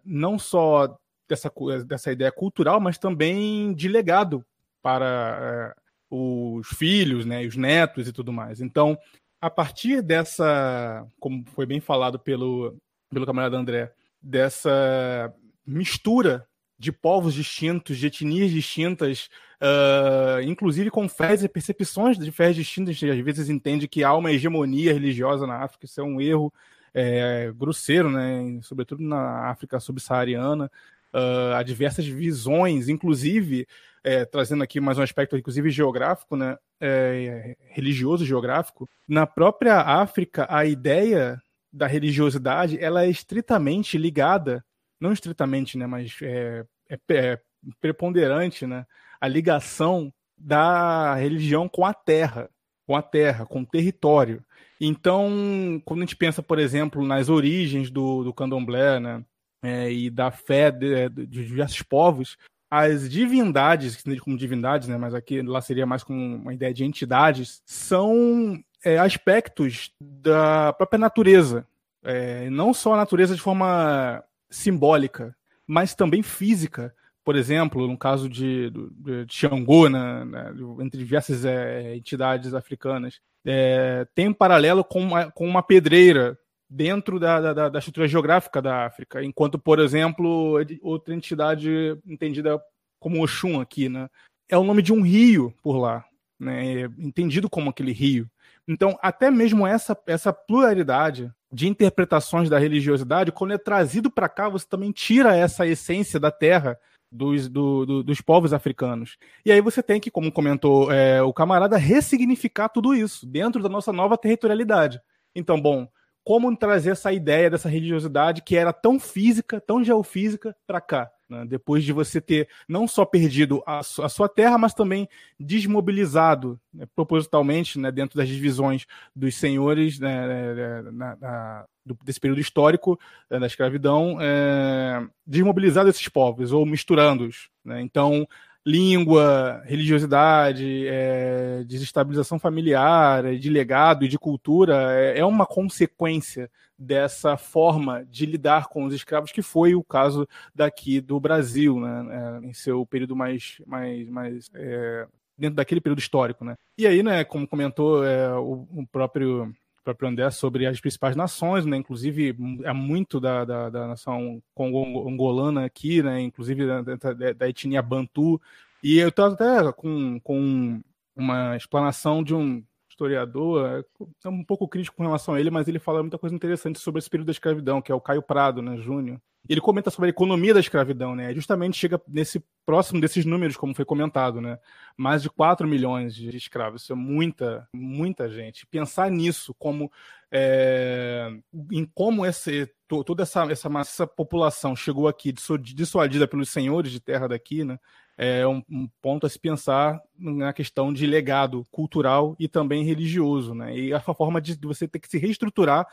não só dessa, dessa ideia cultural, mas também de legado para é, os filhos, né, os netos e tudo mais. Então, a partir dessa, como foi bem falado pelo, pelo camarada André, dessa mistura de povos distintos, de etnias distintas, uh, inclusive com fés e percepções de fés distintas. A gente às vezes entende que há uma hegemonia religiosa na África, isso é um erro é, grosseiro, né? sobretudo na África subsaariana. Uh, há diversas visões, inclusive, é, trazendo aqui mais um aspecto, inclusive geográfico, né? É, religioso geográfico. Na própria África, a ideia da religiosidade ela é estritamente ligada não estritamente, né, mas é, é, é preponderante, né, a ligação da religião com a terra, com a terra, com o território. Então, quando a gente pensa, por exemplo, nas origens do, do candomblé, né, é, e da fé de, de, diversos povos, as divindades, como divindades, né, mas aqui lá seria mais com uma ideia de entidades, são é, aspectos da própria natureza. É, não só a natureza de forma simbólica, mas também física. Por exemplo, no caso de, de, Xangô, né, né, entre diversas é, entidades africanas, é, tem um paralelo com uma, com uma pedreira dentro da, da, da, estrutura geográfica da África, enquanto, por exemplo, outra entidade entendida como Oxum aqui, né, é o nome de um rio por lá, né, entendido como aquele rio. Então, até mesmo essa, essa pluralidade de interpretações da religiosidade, quando é trazido para cá, você também tira essa essência da terra dos, do, do, dos povos africanos. E aí você tem que, como comentou é, o camarada, ressignificar tudo isso dentro da nossa nova territorialidade. Então, bom, como trazer essa ideia dessa religiosidade que era tão física, tão geofísica, para cá? Né? Depois de você ter não só perdido a, a sua terra, mas também desmobilizado né, propositalmente né, dentro das divisões dos senhores né, né, né na, na, do, desse período histórico da escravidão, é, desmobilizado esses povos ou misturando-os. Então, língua, religiosidade, é, desestabilização familiar, é, de legado e de cultura é, é, uma consequência dessa forma de lidar com os escravos, que foi o caso daqui do Brasil, né, é, em seu período mais, mais, mais é, dentro daquele período histórico, né? E aí, né, como comentou o, o próprio próprio André sobre as principais nações, né? Inclusive é muito da, da, da nação angolana aqui, né? Inclusive da, da, da etnia Bantu. E eu estou até com, com uma explanação de um historiador, é um pouco crítico com relação a ele, mas ele fala muita coisa interessante sobre esse período da escravidão, que é o Caio Prado, né, Júnior. Ele comenta sobre a economia da escravidão, né? Justamente chega nesse próximo desses números, como foi comentado, né? Mais de 4 milhões de escravos. Isso é muita, muita gente. Pensar nisso como é, em como esse, toda essa, essa, população chegou aqui dissuadida pelos senhores de terra daqui, né? é um, um, ponto a se pensar na questão de legado cultural e também religioso, né? E a forma de você ter que se reestruturar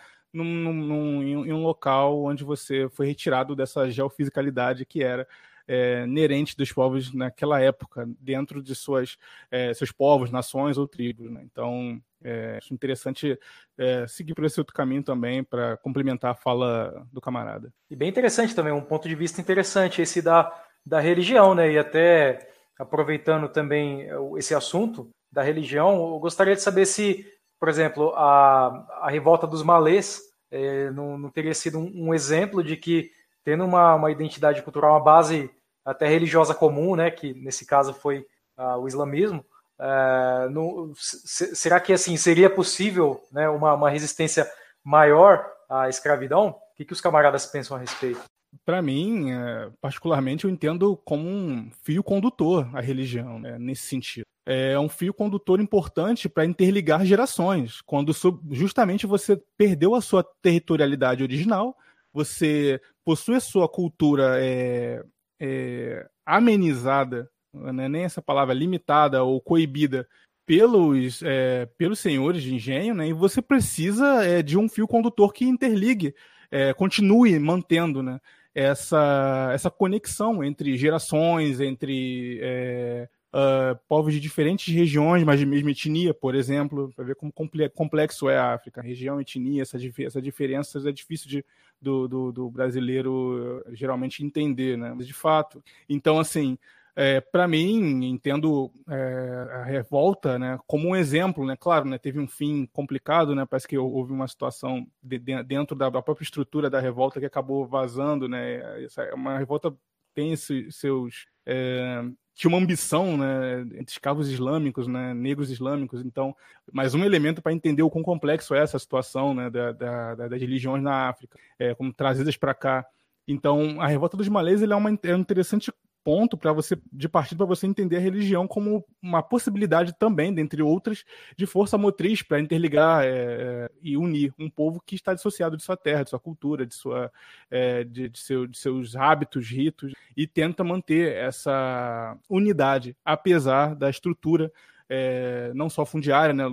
num, num, em um local onde você foi retirado dessa geofisicalidade que era é, inerente dos povos naquela época, dentro de suas, é, seus povos, nações ou tribos. Né? Então, é, acho interessante é, seguir por esse outro caminho também para complementar a fala do camarada. E bem interessante também, um ponto de vista interessante esse da da religião, né? E até aproveitando também esse assunto da religião, eu gostaria de saber se, por exemplo, a, a revolta dos malês é, não, não, teria sido um, um, exemplo de que, tendo uma, uma identidade cultural, uma base até religiosa comum, né? Que nesse caso foi o islamismo. Uh, no, será que assim seria possível né, uma, uma resistência maior à escravidão? O que, que os camaradas pensam a respeito? para mim, é, particularmente, eu entendo como um fio condutor a religião, né, nesse sentido. É um fio condutor importante para interligar gerações. Quando justamente você perdeu a sua territorialidade original, você possui a sua cultura é, é, amenizada, né, nem essa palavra limitada ou coibida pelos, é, pelos senhores de engenho, né, e você precisa é, de um fio condutor que interligue é, continue mantendo né, essa, essa conexão entre gerações, entre é, uh, povos de diferentes regiões, mas de mesma etnia, por exemplo, para ver como complexo é a África. Região, etnia, essa, essa diferença é difícil de, do, do, do brasileiro geralmente entender, né? de fato. Então, assim, é, para mim, entendo é, a revolta né, como um exemplo, né? Claro, né, teve um fim complicado, né? Parece que houve uma situação de, de, dentro da, da, própria estrutura da revolta que acabou vazando, né? Essa, é uma revolta tem esses, seus é, tinha uma ambição, né, entre escravos islâmicos, né, negros islâmicos, então, mais um elemento para entender o quão complexo é essa situação, né, da, da, das religiões na África, é, como trazidas para cá. Então, a revolta dos malês é, uma, é um interessante ponto para você de partida para você entender a religião como uma possibilidade também, dentre outras, de força motriz para interligar é, e unir um povo que está dissociado de sua terra, de sua cultura, de sua é, de, de, seu, de seus hábitos, ritos e tenta manter essa unidade apesar da estrutura é, não só fundiária, né,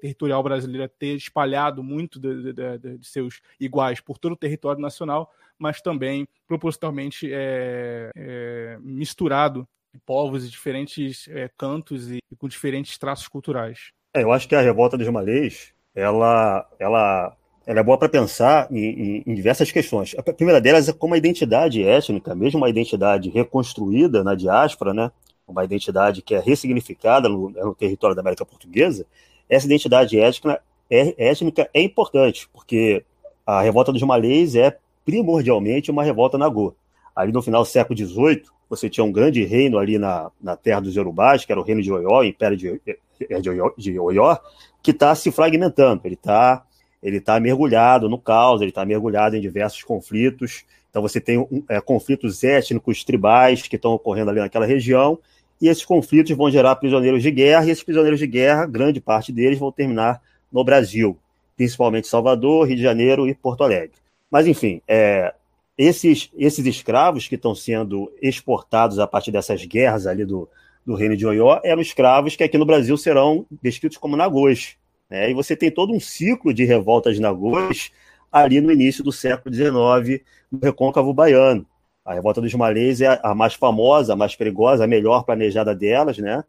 territorial brasileira ter espalhado muito de, de, de, de, seus iguais por todo o território nacional, mas também propositalmente é, é, misturado povos de diferentes é, cantos e, e, com diferentes traços culturais. É, eu acho que a revolta dos malês, ela, ela, ela é boa para pensar em, em, em, diversas questões. A primeira delas é como a identidade étnica, mesmo uma identidade reconstruída na diáspora, né, uma identidade que é ressignificada no, no território da América Portuguesa, essa identidade étnica é, étnica é importante, porque a revolta dos malês é primordialmente uma revolta nagô. Ali no final do século XVIII, você tinha um grande reino ali na, na terra dos Yorubás, que era o reino de Oió, o Império de, de, Oió, de Oió, que está se fragmentando, ele está ele tá mergulhado no caos, ele está mergulhado em diversos conflitos. Então você tem é, conflitos étnicos, tribais que estão ocorrendo ali naquela região, e esses conflitos vão gerar prisioneiros de guerra, e esses prisioneiros de guerra, grande parte deles vão terminar no Brasil, principalmente Salvador, Rio de Janeiro e Porto Alegre. Mas, enfim, é, esses, esses escravos que estão sendo exportados a partir dessas guerras ali do, do reino de Oió eram escravos que aqui no Brasil serão descritos como nagôs. Né? E você tem todo um ciclo de revoltas nagôs ali no início do século XIX, no recôncavo baiano. A revolta dos malês é a mais famosa, a mais perigosa, a melhor planejada delas, né?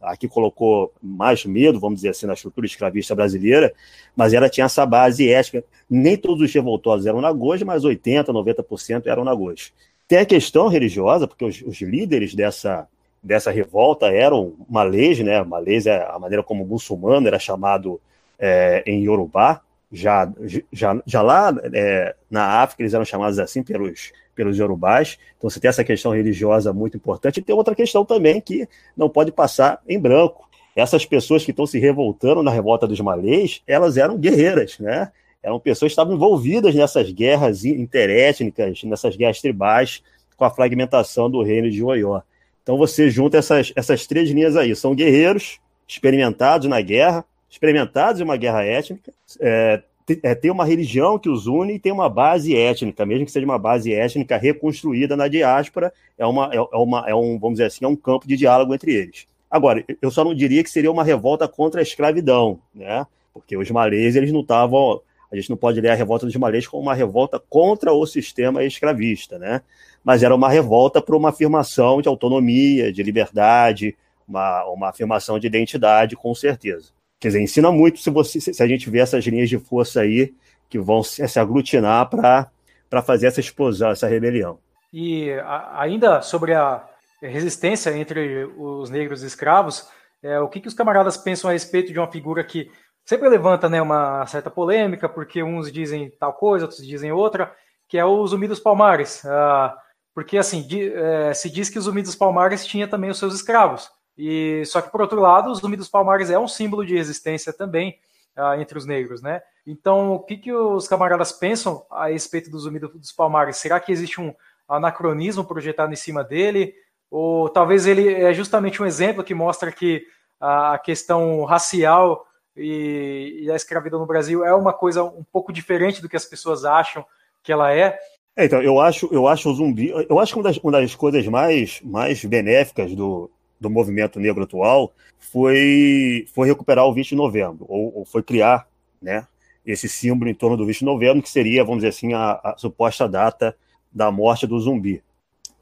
aqui colocou mais medo, vamos dizer assim, na estrutura escravista brasileira, mas ela tinha essa base ética. Nem todos os revoltosos eram nagôs, mas 80%, 90% eram nagôs. Tem a questão religiosa, porque os, os, líderes dessa, dessa revolta eram malês, né? Malês é a maneira como o muçulmano era chamado é, em Yorubá. Já, já, já lá é, na África eles eram chamados assim pelos pelos yorubás. Então você tem essa questão religiosa muito importante. E tem outra questão também que não pode passar em branco. Essas pessoas que estão se revoltando na revolta dos malês, elas eram guerreiras, né? Eram pessoas que estavam envolvidas nessas guerras interétnicas, nessas guerras tribais, com a fragmentação do reino de Oió. Então você junta essas, essas três linhas aí. São guerreiros experimentados na guerra, experimentados em uma guerra étnica, é, é, tem uma religião que os une e tem uma base étnica, mesmo que seja uma base étnica reconstruída na diáspora, é, uma, é, é, uma, é um, vamos dizer assim, é um campo de diálogo entre eles. Agora, eu só não diria que seria uma revolta contra a escravidão, né? Porque os malês, eles não estavam. A gente não pode ler a revolta dos malês como uma revolta contra o sistema escravista, né? Mas era uma revolta por uma afirmação de autonomia, de liberdade, uma, uma afirmação de identidade, com certeza. Quer dizer, ensina muito se, você, se a gente vê essas linhas de força aí que vão se, se aglutinar para fazer essa explosão, essa rebelião. E a, ainda sobre a resistência entre os negros e escravos, é, o que, que os camaradas pensam a respeito de uma figura que sempre levanta né, uma certa polêmica, porque uns dizem tal coisa, outros dizem outra, que é o Zumbi dos Palmares. Ah, porque assim, de, é, se diz que o Zumbi dos Palmares tinha também os seus escravos. E só que por outro lado, o Zumbi dos Palmares é um símbolo de resistência também uh, entre os negros, né? Então, o que, que os camaradas pensam a respeito do Zumbi dos Palmares? Será que existe um anacronismo projetado em cima dele? Ou talvez ele é justamente um exemplo que mostra que a questão racial e, e a escravidão no Brasil é uma coisa um pouco diferente do que as pessoas acham que ela é. é então, eu acho, eu acho o zumbi. Eu acho que uma das, uma das coisas mais, mais benéficas do, do movimento negro atual foi, foi recuperar o 20 de novembro, ou, ou foi criar né, esse símbolo em torno do 20 de novembro, que seria, vamos dizer assim, a, a suposta data da morte do zumbi.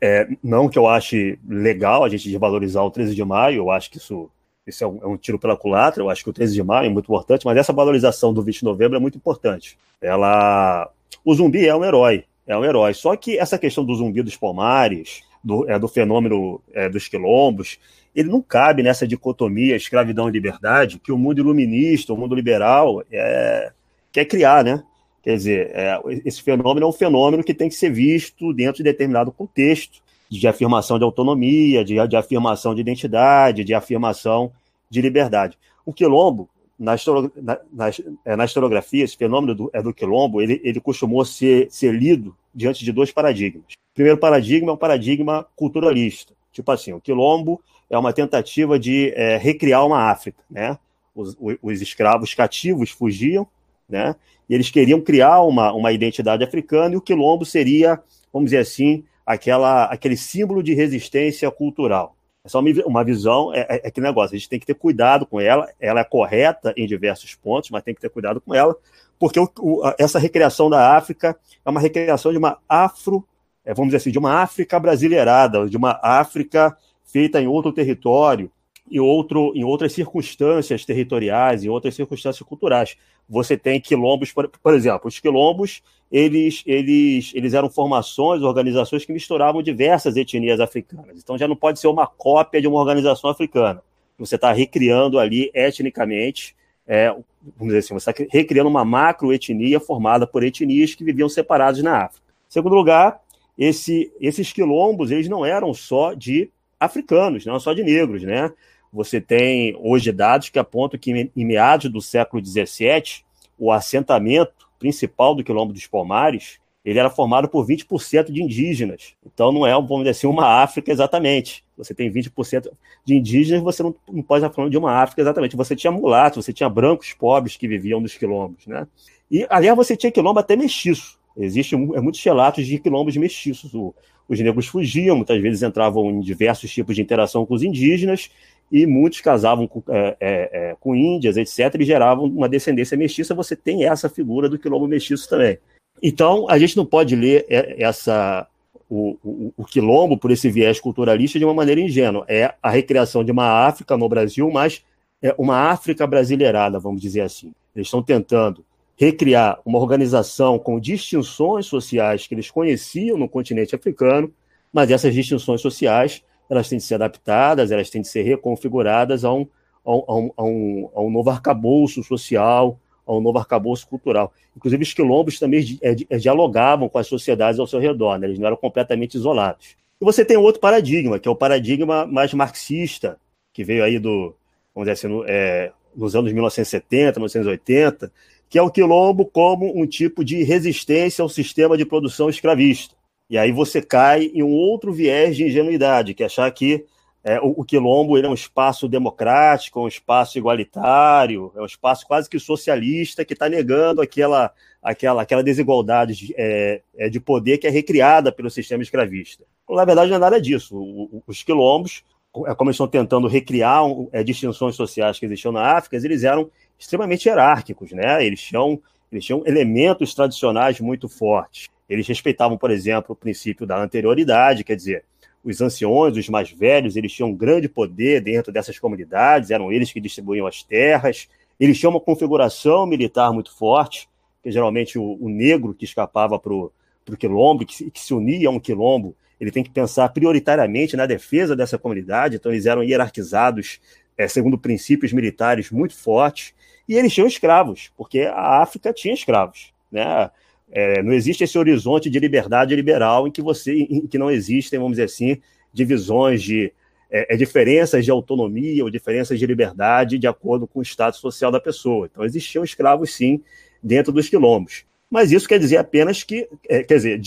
É, não que eu ache legal a gente desvalorizar o 13 de maio, eu acho que isso, isso é, um, é um tiro pela culatra, eu acho que o 13 de maio é muito importante, mas essa valorização do 20 de novembro é muito importante. Ela, o zumbi é um herói, é um herói. Só que essa questão do zumbi dos palmares, do, é, do fenômeno é, dos quilombos, ele não cabe nessa dicotomia escravidão e liberdade que o mundo iluminista, o mundo liberal é, quer criar, né? Quer dizer, é, esse fenômeno é um fenômeno que tem que ser visto dentro de determinado contexto de afirmação de autonomia, de, de afirmação de identidade, de afirmação de liberdade. O quilombo, na, na, na, é, na historiografia, esse fenômeno do, é do quilombo, ele, ele costumou ser, ser lido diante de dois paradigmas. O primeiro paradigma é um paradigma culturalista. Tipo assim, o quilombo é uma tentativa de é, recriar uma África, né? Os, os, escravos cativos fugiam, né? E eles queriam criar uma, uma identidade africana e o quilombo seria, vamos dizer assim, aquela, aquele símbolo de resistência cultural. É só uma visão, é, é, é que negócio, a gente tem que ter cuidado com ela, ela é correta em diversos pontos, mas tem que ter cuidado com ela, porque o, o, essa recriação da África é uma recriação de uma afro, é, vamos dizer assim, de uma África brasileirada, de uma África feita em outro território, em, outro, em outras circunstâncias territoriais, em outras circunstâncias culturais. Você tem quilombos, por, por exemplo, os quilombos, eles, eles, eles eram formações, organizações que misturavam diversas etnias africanas. Então já não pode ser uma cópia de uma organização africana. Você está recriando ali etnicamente, é, vamos dizer assim, você está recriando uma macroetnia formada por etnias que viviam separadas na África. Em segundo lugar, esse, esses quilombos eles não eram só de africanos, não só de negros, né? Você tem hoje dados que apontam que em meados do século XVII, o assentamento principal do Quilombo dos Palmares, ele era formado por 20% de indígenas. Então não é, vamos dizer assim, uma África exatamente. Você tem 20% de indígenas, você não, não pode estar falando de uma África exatamente. Você tinha mulatos, você tinha brancos pobres que viviam nos quilombos, né? E, aliás, você tinha quilombo até mestiço. Existem é, muitos relatos de quilombos mestiços. Os negros fugiam, muitas vezes entravam em diversos tipos de interação com os indígenas, e muitos casavam com, é, é, é, com índias, etc., e geravam uma descendência mestiça. Você tem essa figura do quilombo mestiço também. Então, a gente não pode ler essa, o, o, o, quilombo por esse viés culturalista de uma maneira ingênua. É a recriação de uma África no Brasil, mas é uma África brasileirada, vamos dizer assim. Eles estão tentando recriar uma organização com distinções sociais que eles conheciam no continente africano, mas essas distinções sociais elas têm de ser adaptadas, elas têm de ser reconfiguradas a um, a um, a um, a um novo arcabouço social, a um novo arcabouço cultural. Inclusive, os quilombos também é, é, dialogavam com as sociedades ao seu redor, né? eles não eram completamente isolados. E você tem outro paradigma, que é o paradigma mais marxista, que veio aí do, vamos dizer assim, no, é, nos anos 1970, 1980, que é o quilombo como um tipo de resistência ao sistema de produção escravista. E aí você cai em um outro viés de ingenuidade, que é achar que é, o, o, quilombo ele é um espaço democrático, um espaço igualitário, é um espaço quase que socialista que está negando aquela, aquela, aquela desigualdade de, é, é, de poder que é recriada pelo sistema escravista. Na verdade, não é nada disso. Os quilombos, é como eles estão tentando recriar é, distinções sociais que existiam na África, eles eram extremamente hierárquicos, né? Eles tinham, eles tinham elementos tradicionais muito fortes. Eles respeitavam, por exemplo, o princípio da anterioridade, quer dizer, os anciões, os mais velhos, eles tinham grande poder dentro dessas comunidades, eram eles que distribuíam as terras, eles tinham uma configuração militar muito forte, que geralmente o, o negro que escapava para o quilombo, que, que se unia a um quilombo, ele tem que pensar prioritariamente na defesa dessa comunidade, então eles eram hierarquizados é, segundo princípios militares muito fortes, e eles tinham escravos, porque a África tinha escravos. Né? É, não existe esse horizonte de liberdade liberal em que você, em que não existem, vamos dizer assim, divisões de é, é, diferenças de autonomia ou diferenças de liberdade de acordo com o status social da pessoa. Então existiam escravos sim dentro dos quilombos. Mas isso quer dizer apenas que, é, quer dizer,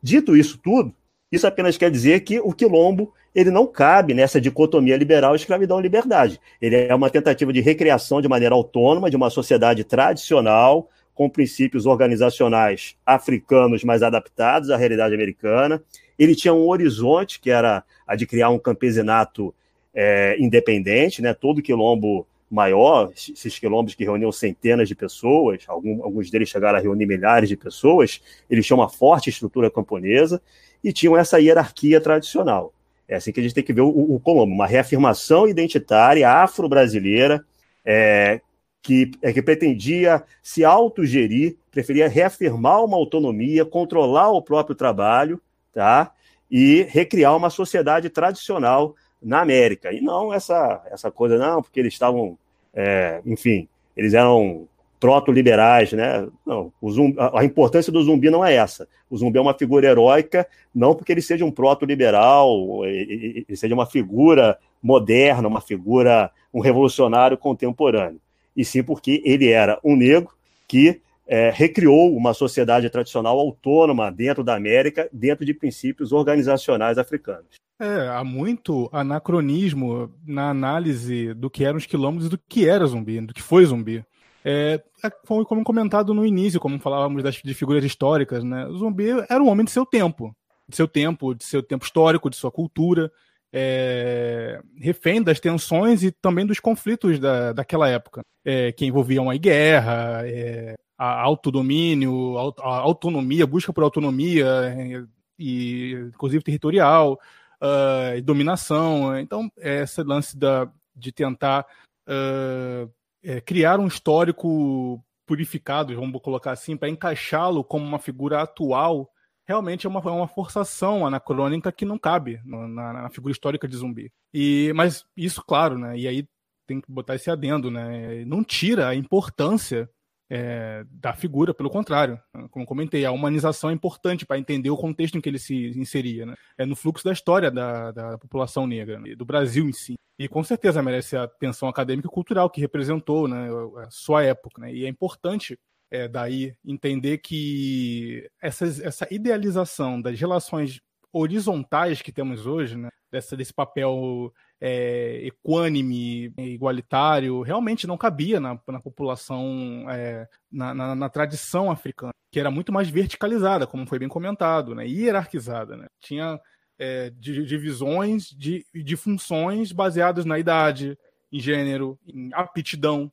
dito isso tudo, isso apenas quer dizer que o quilombo ele não cabe nessa dicotomia liberal escravidão-liberdade. Ele é uma tentativa de recriação de maneira autônoma de uma sociedade tradicional, com princípios organizacionais africanos mais adaptados à realidade americana. Ele tinha um horizonte, que era a de criar um campesinato é, independente, né? todo quilombo maior, esses quilombos que reuniam centenas de pessoas, alguns, alguns deles chegaram a reunir milhares de pessoas, eles tinham uma forte estrutura camponesa e tinham essa hierarquia tradicional. É assim que a gente tem que ver o, o Colombo, uma reafirmação identitária afro-brasileira, é, que, é, que pretendia se autogerir, preferia reafirmar uma autonomia, controlar o próprio trabalho, tá? e recriar uma sociedade tradicional na América. E não essa, essa coisa, não, porque eles estavam, é, enfim, eles eram proto-liberais, né? Não, zumbi, a importância do zumbi não é essa. O zumbi é uma figura heróica, não porque ele seja um proto-liberal, ele seja uma figura moderna, uma figura, um revolucionário contemporâneo, e sim porque ele era um negro que é, recriou uma sociedade tradicional autônoma dentro da América, dentro de princípios organizacionais africanos. É, há muito anacronismo na análise do que eram os quilômetros e do que era zumbi, do que foi zumbi. É, é, foi como comentado no início, como falávamos das, de figuras históricas, né? O zumbi era um homem de seu tempo, de seu tempo, de seu tempo histórico, de sua cultura, é, refém das tensões e também dos conflitos da, daquela época, é, que envolviam a guerra, é, a autodomínio, a autonomia, busca por autonomia, é, e inclusive territorial, uh, dominação. Então, esse lance da, de tentar uh, é, criar um histórico purificado, vamos colocar assim, para encaixá-lo como uma figura atual, realmente é uma, é uma forçação anacrônica que não cabe na, na, figura histórica de zumbi. E, mas isso, claro, né? E aí tem que botar esse adendo, né? Não tira a importância é, da figura, pelo contrário. Como comentei, a humanização é importante para entender o contexto em que ele se inseria, né? É no fluxo da história da, da população negra, né? do Brasil em si. E com certeza merece a atenção acadêmica e cultural que representou né, a sua época. Né? E é importante é, daí entender que essa, essa idealização das relações horizontais que temos hoje, né, dessa, desse papel é, equânime, igualitário, realmente não cabia na, na população, é, na, na, na, tradição africana, que era muito mais verticalizada, como foi bem comentado, né, hierarquizada. Né? Tinha é, de divisões de, de funções baseadas na idade, em gênero, em aptidão,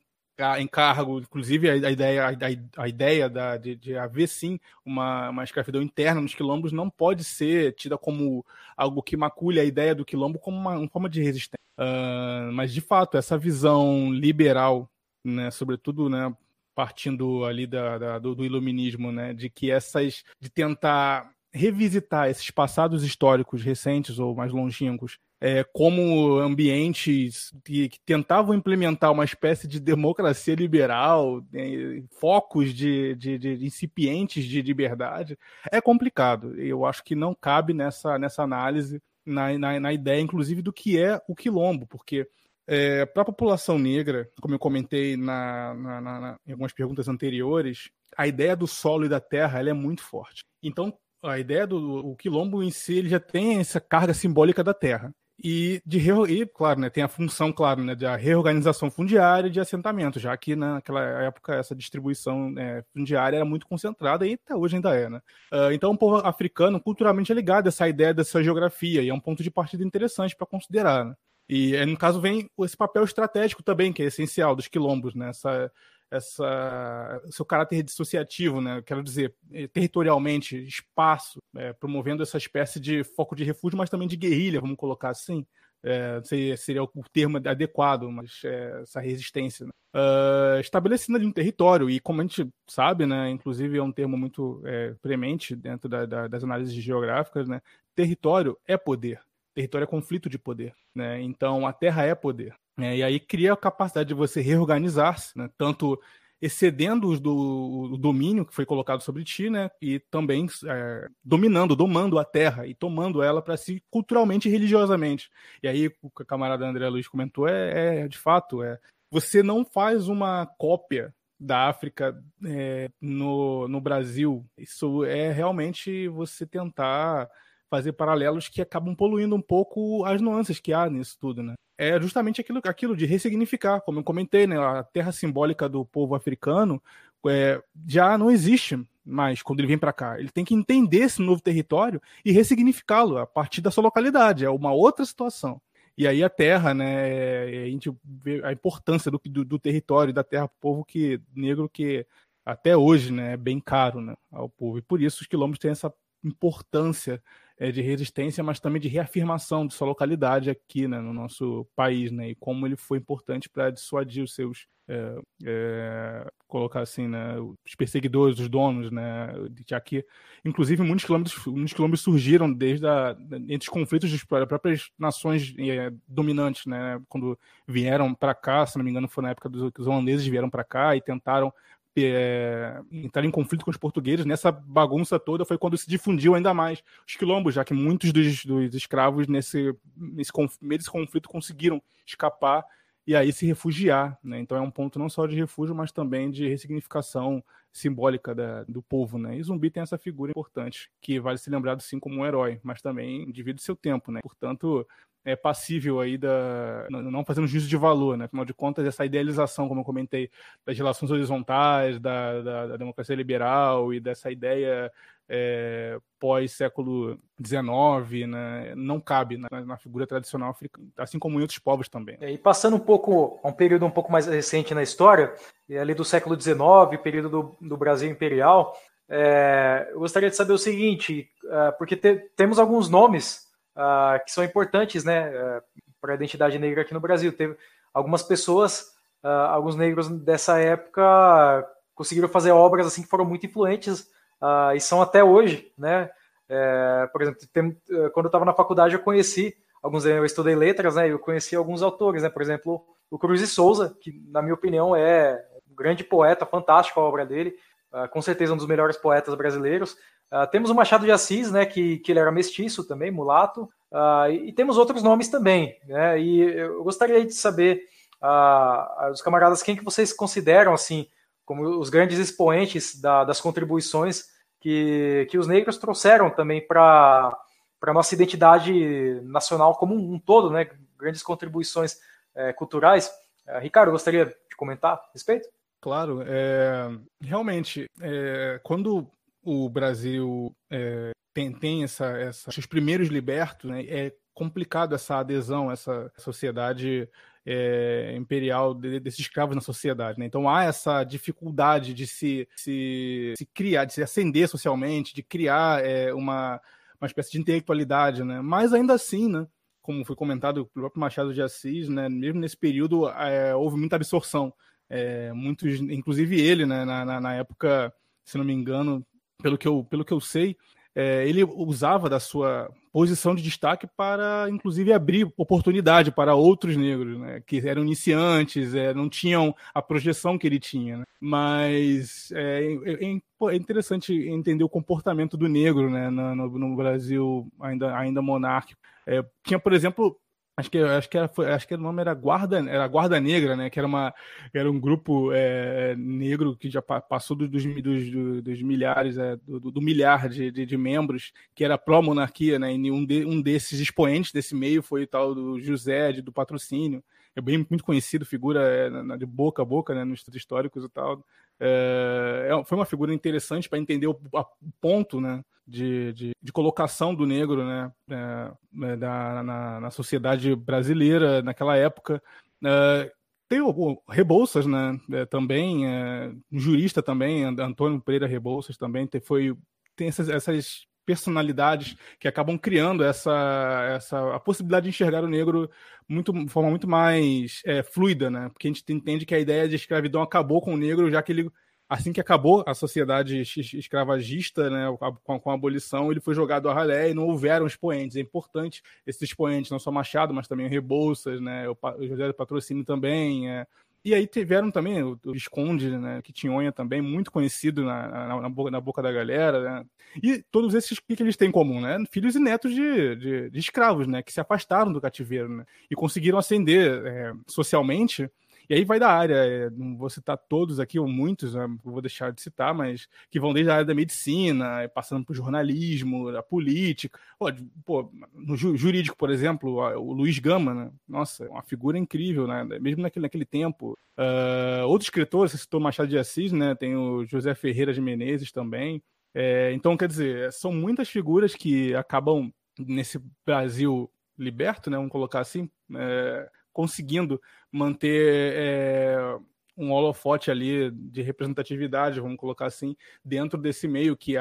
em cargo, inclusive a, ideia, a, ideia da, de, de, haver sim uma, uma escravidão interna nos quilombos não pode ser tida como algo que macule a ideia do quilombo como uma, uma forma de resistência. Uh, mas de fato, essa visão liberal, né, sobretudo né, partindo ali da, da do, do, iluminismo, né, de que essas. de tentar revisitar esses passados históricos recentes ou mais longínquos é, como ambientes que, que, tentavam implementar uma espécie de democracia liberal, é, focos de, de, de, incipientes de liberdade, é complicado. Eu acho que não cabe nessa, nessa análise, na, na, na ideia, inclusive, do que é o quilombo, porque é, para a população negra, como eu comentei na, na, na, em algumas perguntas anteriores, a ideia do solo e da terra ela é muito forte. Então, a ideia do o quilombo em si ele já tem essa carga simbólica da terra. E, de e claro, né, tem a função, claro, né, da reorganização fundiária de assentamento, já que naquela época essa distribuição é, fundiária era muito concentrada e até hoje ainda é. Né? Uh, então, o povo africano culturalmente é ligado a essa ideia dessa geografia e é um ponto de partida interessante para considerar. Né? E, no caso, vem esse papel estratégico também, que é essencial dos quilombos, né? Essa seu caráter dissociativo, né? Quero dizer, eh, territorialmente, espaço, é, promovendo essa espécie de foco de refúgio, mas também de guerrilha, vamos colocar assim. É, seria, seria, o termo adequado, mas é, essa resistência. Né? Uh, estabelecendo ali um território, e como a gente sabe, né, inclusive é um termo muito é, premente dentro da, da, das análises geográficas, né, território é poder, território é conflito de poder. Né? Então a terra é poder. É, e aí cria a capacidade de você reorganizar-se, né? tanto excedendo do, o domínio que foi colocado sobre ti, né? E também é, dominando, domando a terra e tomando ela para si culturalmente e religiosamente. E aí o que a camarada André Luiz comentou é, é de fato é você não faz uma cópia da África é, no, no Brasil. Isso é realmente você tentar fazer paralelos que acabam poluindo um pouco as nuances que há nisso tudo, né? É justamente aquilo, aquilo de ressignificar, como eu comentei, né? A terra simbólica do povo africano é, já não existe mais quando ele vem para cá. Ele tem que entender esse novo território e ressignificá-lo a partir da sua localidade. É uma outra situação. E aí a terra, né? A gente vê a importância do, do, do território da terra para o povo que negro que até hoje, né, é bem caro, né, ao povo. E por isso os quilombos têm essa importância é, de resistência, mas também de reafirmação de sua localidade aqui né, no nosso país, né, e como ele foi importante para dissuadir os seus, é, é, colocar assim, né, os perseguidores, os donos, né, de aqui, inclusive muitos quilômetros, muitos quilômetros surgiram desde a, entre os conflitos das próprias nações é, dominantes, né, quando vieram para cá, se não me engano, foi na época dos que os holandeses vieram para cá e tentaram é, entrar em conflito com os portugueses, nessa bagunça toda foi quando se difundiu ainda mais os quilombos, já que muitos dos, dos escravos nesse, nesse desse conflito conseguiram escapar e aí se refugiar. Né? Então é um ponto não só de refúgio, mas também de ressignificação simbólica da, do povo. Né? E Zumbi tem essa figura importante, que vale ser lembrado sim como um herói, mas também divide seu tempo. Né? Portanto, é passível aí da. Não fazendo juízo de valor, né? Afinal de contas, essa idealização, como eu comentei, das relações horizontais, da, da, da democracia liberal e dessa ideia é, pós-século XIX, né? não cabe na, na, figura tradicional africana, assim como em outros povos também. E passando um pouco, a um período um pouco mais recente na história, ali do século XIX, período do, do Brasil Imperial, é, eu gostaria de saber o seguinte, é, porque te, temos alguns nomes uh, que são importantes né, uh, para a identidade negra aqui no Brasil. Teve algumas pessoas, uh, alguns negros dessa época conseguiram fazer obras assim que foram muito influentes e são até hoje, né? É, por exemplo, tem, quando eu estava na faculdade eu conheci alguns, eu estudei letras, né? Eu conheci alguns autores, né? Por exemplo, o Cruz de Souza, que na minha opinião é um grande poeta, fantástico a obra dele, com certeza um dos melhores poetas brasileiros. Uh, temos o Machado de Assis, né, que, que ele era mestiço também, mulato, uh, e, e, temos outros nomes também. Né, e eu gostaria de saber, uh, os camaradas, quem que vocês consideram assim como os grandes expoentes da, das contribuições que, que os negros trouxeram também para a nossa identidade nacional como um, um todo, né, grandes contribuições é, culturais. Uh, Ricardo, gostaria de comentar a respeito? Claro, é, realmente, é, quando o Brasil é, tem, tem essa, essa, os primeiros libertos, né, é complicado essa adesão, essa sociedade é, imperial de, desses escravos na sociedade. Né? Então há essa dificuldade de se, se, se, criar, de se ascender socialmente, de criar é, uma, uma espécie de intelectualidade. Né? Mas ainda assim, né, como foi comentado pelo próprio Machado de Assis, né, mesmo nesse período é, houve muita absorção. É, muitos, inclusive ele, né, na, na época, se não me engano, pelo que eu, pelo que eu sei, é, ele usava da sua posição de destaque para, inclusive, abrir oportunidade para outros negros, né, que eram iniciantes, é, não tinham a projeção que ele tinha. Né? Mas é, é, é, interessante entender o comportamento do negro né, no, no Brasil ainda, ainda monárquico. É, tinha, por exemplo, Acho que, acho que, era, acho que o nome era Guarda, era Guarda Negra, né? Que era, uma, era um grupo é, negro que já passou dos, dos, dos, dos milhares, é, do, do, milhar de, de, de, membros, que era pró-monarquia, né? E um, de, um desses expoentes desse meio foi o tal do José, de, do patrocínio. É bem muito conhecido, figura é, de boca a boca, né? Nos históricos e tal. É, é foi uma figura interessante para entender o, a, ponto, né? de, de, de colocação do negro né, é, né, da, na, na, sociedade brasileira naquela época. É, tem o, o Rebouças né, é, também, é, um jurista também, Antônio Pereira Rebouças também, tem, foi, tem essas, essas personalidades que acabam criando essa, essa a possibilidade de enxergar o negro muito, de forma muito mais é, fluida, né? Porque a gente entende que a ideia de escravidão acabou com o negro, já que ele assim que acabou a sociedade escravagista, né, com, a, com a abolição, ele foi jogado a ralé e não houveram expoentes. É importante esses expoentes, não só Machado, mas também o Rebouças, né, o, o José do Patrocínio também. É. E aí tiveram também o, o Visconde, né, Quitinhonha também, muito conhecido na, na, na, boca, na boca, da galera. Né? E todos esses, o que, que, eles têm em comum? Né? Filhos e netos de, de, de escravos, né, que se afastaram do cativeiro né, e conseguiram ascender é, socialmente e aí vai da área, é, não vou citar todos aqui, ou muitos, né, vou deixar de citar, mas que vão desde a área da medicina, é, passando por jornalismo, a política. Pô, no jurídico, por exemplo, o Luiz Gama, né? Nossa, uma figura incrível, né? Mesmo naquele, naquele tempo. Uh, outros escritores, você citou Machado de Assis, né? Tem o José Ferreira de Menezes também. É, então, quer dizer, são muitas figuras que acabam nesse Brasil liberto, né? Vamos colocar assim, é, conseguindo manter é, um holofote ali de representatividade, vamos colocar assim, dentro desse meio que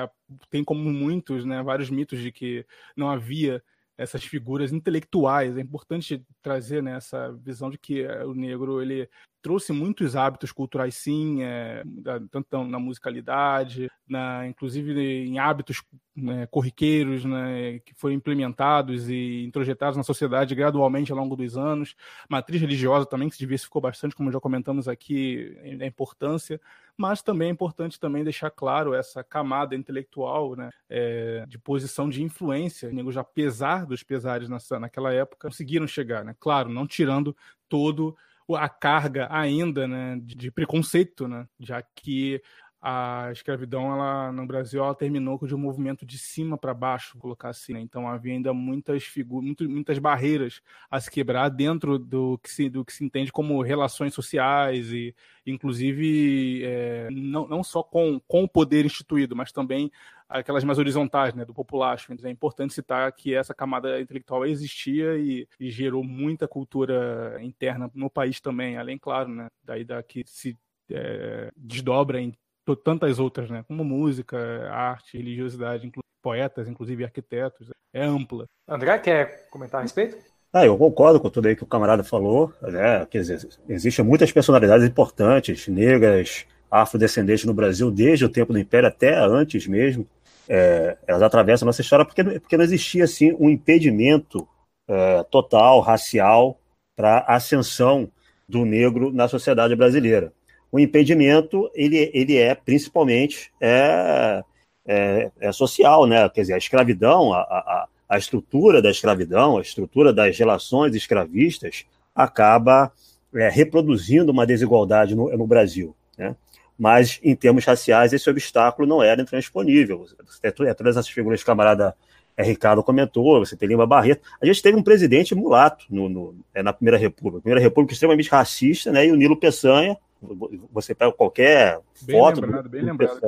tem como muitos, né, vários mitos de que não havia essas figuras intelectuais. É importante trazer né, essa visão de que eh, o negro ele trouxe muitos hábitos culturais, sim, é, tanto na musicalidade, na, inclusive em hábitos né, corriqueiros né, que foram implementados e introjetados na sociedade gradualmente ao longo dos anos. Matriz religiosa também, que se diversificou bastante, como já comentamos aqui, a importância, mas também é importante também deixar claro essa camada intelectual né, é, de posição de influência. Negros, apesar dos pesares nessa, naquela época, conseguiram chegar, né? claro, não tirando todo a carga ainda né, de, preconceito, né, já que a escravidão ela, no Brasil ela terminou de um movimento de cima para baixo, colocar assim. Né? Então havia ainda muitas figuras, muito, muitas barreiras a se quebrar dentro do que se, do que se entende como relações sociais e, inclusive, é, não, não só com, com o poder instituído, mas também aquelas mais horizontais, né, do populacho. Então, é importante citar que essa camada intelectual existia e, e gerou muita cultura interna no país também, além, claro, né, daí da que se é, desdobra em tantas outras, né? Como música, arte, religiosidade, inclu poetas, inclusive arquitetos. É ampla. André, quer comentar a respeito? Ah, eu concordo com tudo aí que o camarada falou. Né? Quer dizer, existem muitas personalidades importantes, negras, afrodescendentes no Brasil, desde o tempo do Império até antes mesmo. É, elas atravessam a nossa história porque, porque não existia assim, um impedimento é, total, racial, para a ascensão do negro na sociedade brasileira o impedimento ele, ele é principalmente é, é, é, social, né? Quer dizer, a escravidão, a, a, a estrutura da escravidão, a estrutura das relações escravistas acaba é, reproduzindo uma desigualdade no, no Brasil, né? Mas em termos raciais esse obstáculo não era intransponível. É, todas essas figuras que o camarada é, Ricardo comentou, você tem Lima Barreto. A gente teve um presidente mulato no, no, é, na Primeira República. Primeira República extremamente racista, né? E o Nilo Peçanha, você pega qualquer bem foto. Lembrado, bem lembrado.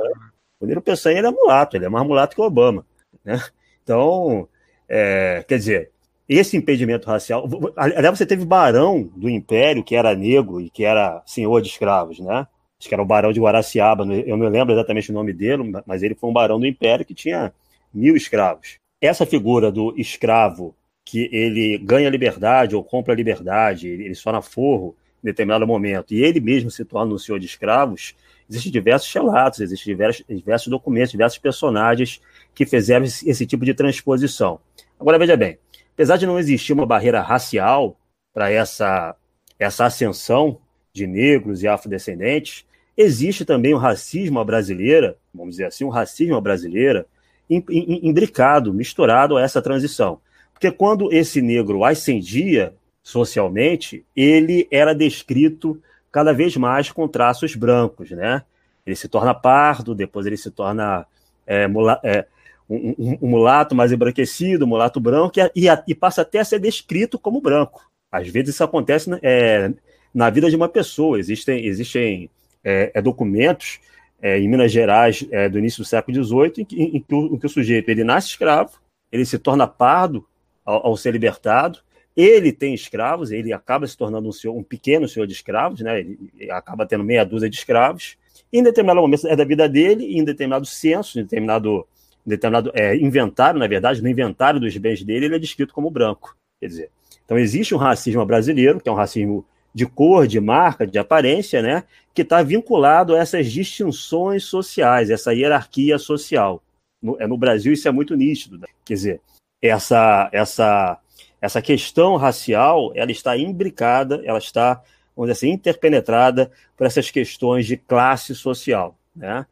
o Nilo Peçanha ele é mulato, ele é mais mulato que o Obama. Né? Então, é, quer dizer, esse impedimento racial. Aliás, você teve Barão do Império, que era negro e que era senhor de escravos, né? Acho que era o Barão de Guaraciaba, eu não lembro exatamente o nome dele, mas ele foi um barão do Império que tinha mil escravos. Essa figura do escravo que ele ganha liberdade ou compra liberdade, ele só na forro, determinado momento, e ele mesmo se torna um senhor de escravos, existem diversos relatos, existem diversos, diversos documentos, diversos personagens que fizeram esse, esse tipo de transposição. Agora, veja bem, apesar de não existir uma barreira racial para essa, essa ascensão de negros e afrodescendentes, existe também o racismo à brasileira, vamos dizer assim, um racismo à brasileira, imbricado, misturado a essa transição. Porque quando esse negro ascendia socialmente, ele era descrito cada vez mais com traços brancos, né? Ele se torna pardo, depois ele se torna é, mula, é, um, um, um, mulato mais embranquecido, um mulato branco, e, e, e, passa até a ser descrito como branco. Às vezes isso acontece é, na vida de uma pessoa. Existem, existem é, é, documentos é, em Minas Gerais do início do século XVIII em que, em que, o, em que o sujeito ele nasce escravo, ele se torna pardo ao, ao ser libertado, ele tem escravos, ele acaba se tornando um, senhor, um pequeno senhor de escravos, né? Ele acaba tendo meia dúzia de escravos. Em determinado momento é da vida dele, em determinado censo, em determinado, em determinado é, inventário, na verdade, no inventário dos bens dele, ele é descrito como branco. Quer dizer, então existe um racismo brasileiro, que é um racismo de cor, de marca, de aparência, né? Que está vinculado a essas distinções sociais, essa hierarquia social. No, é, no Brasil isso é muito nítido. Né? Quer dizer, essa, essa essa questão racial ela está imbricada, ela está, vamos dizer assim, interpenetrada por essas questões de classe social. Né?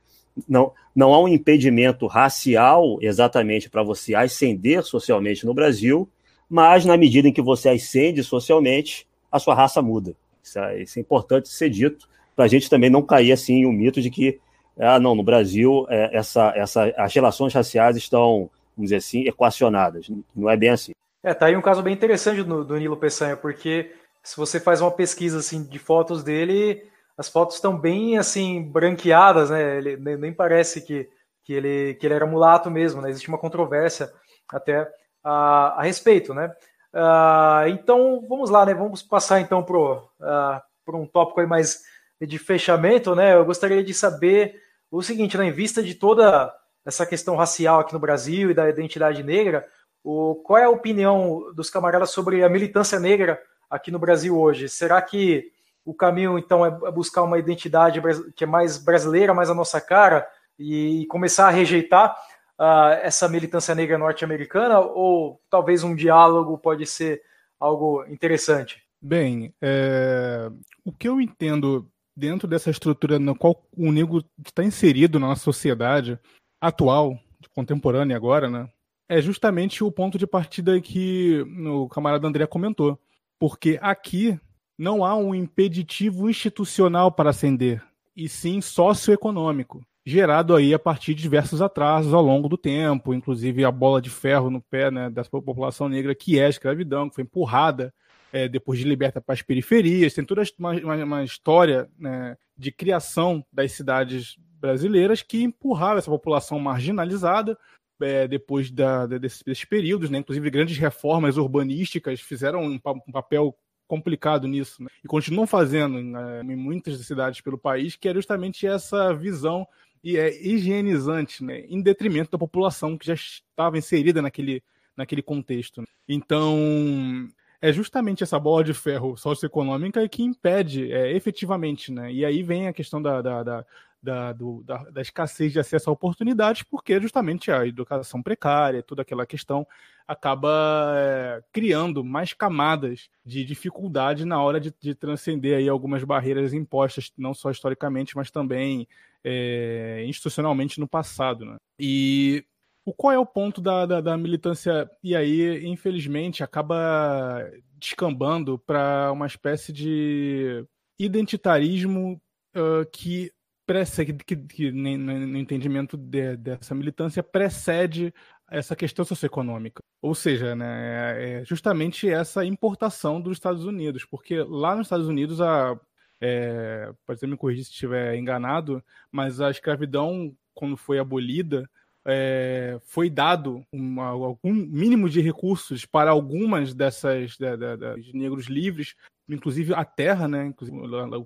Não, não há um impedimento racial exatamente para você ascender socialmente no Brasil, mas na medida em que você ascende socialmente, a sua raça muda. Isso é, isso é importante ser dito, para a gente também não cair assim um mito de que, ah, não, no Brasil é, essa, essa, as relações raciais estão, vamos dizer assim, equacionadas. Não é bem assim. É, tá aí um caso bem interessante do, do Nilo Peçanha, porque se você faz uma pesquisa assim de fotos dele, as fotos estão bem assim branqueadas, né? Ele nem parece que, que, ele, que ele era mulato mesmo, né? Existe uma controvérsia até a, a respeito, né? Uh, então vamos lá, né? Vamos passar então para uh, um tópico aí mais de fechamento, né, eu gostaria de saber o seguinte, né, em vista de toda essa questão racial aqui no Brasil e da identidade negra, o, qual é a opinião dos camaradas sobre a militância negra aqui no Brasil hoje? Será que o caminho, então, é buscar uma identidade que é mais brasileira, mais a nossa cara, e começar a rejeitar uh, essa militância negra norte-americana? Ou talvez um diálogo pode ser algo interessante? Bem, é... o que eu entendo dentro dessa estrutura na qual o negro está inserido na nossa sociedade atual, contemporânea agora, né? É justamente o ponto de partida que o camarada André comentou. Porque aqui não há um impeditivo institucional para ascender, e sim socioeconômico, gerado aí a partir de diversos atrasos ao longo do tempo, inclusive a bola de ferro no pé né, da população negra, que é a escravidão, que foi empurrada é, depois de liberta para as periferias. Tem toda uma, uma, uma história né, de criação das cidades brasileiras que empurrava essa população marginalizada é, depois da, desses, períodos, né? inclusive grandes reformas urbanísticas fizeram um, um papel complicado nisso, né? e continuam fazendo né, em muitas cidades pelo país, que é justamente essa visão e é higienizante, né? em detrimento da população que já estava inserida naquele, naquele contexto. Né? Então, é justamente essa bola de ferro socioeconômica que impede é, efetivamente, né? E aí vem a questão da, da, da, da, do, da, da, escassez de acesso a oportunidades, porque justamente a educação precária, toda aquela questão, acaba é, criando mais camadas de dificuldade na hora de, de, transcender aí algumas barreiras impostas, não só historicamente, mas também é, institucionalmente no passado. Né? E o qual é o ponto da, da, da militância? E aí, infelizmente, acaba descambando para uma espécie de identitarismo uh, que, precede, que, que, no entendimento de, dessa militância precede essa questão socioeconômica. Ou seja, né, é justamente essa importação dos Estados Unidos, porque lá nos Estados Unidos a é, pode ser me corrigir se estiver enganado, mas a escravidão, quando foi abolida, é, foi dado uma, algum mínimo de recursos para algumas dessas de, de, de, negros livres, inclusive a terra, né? Inclusive,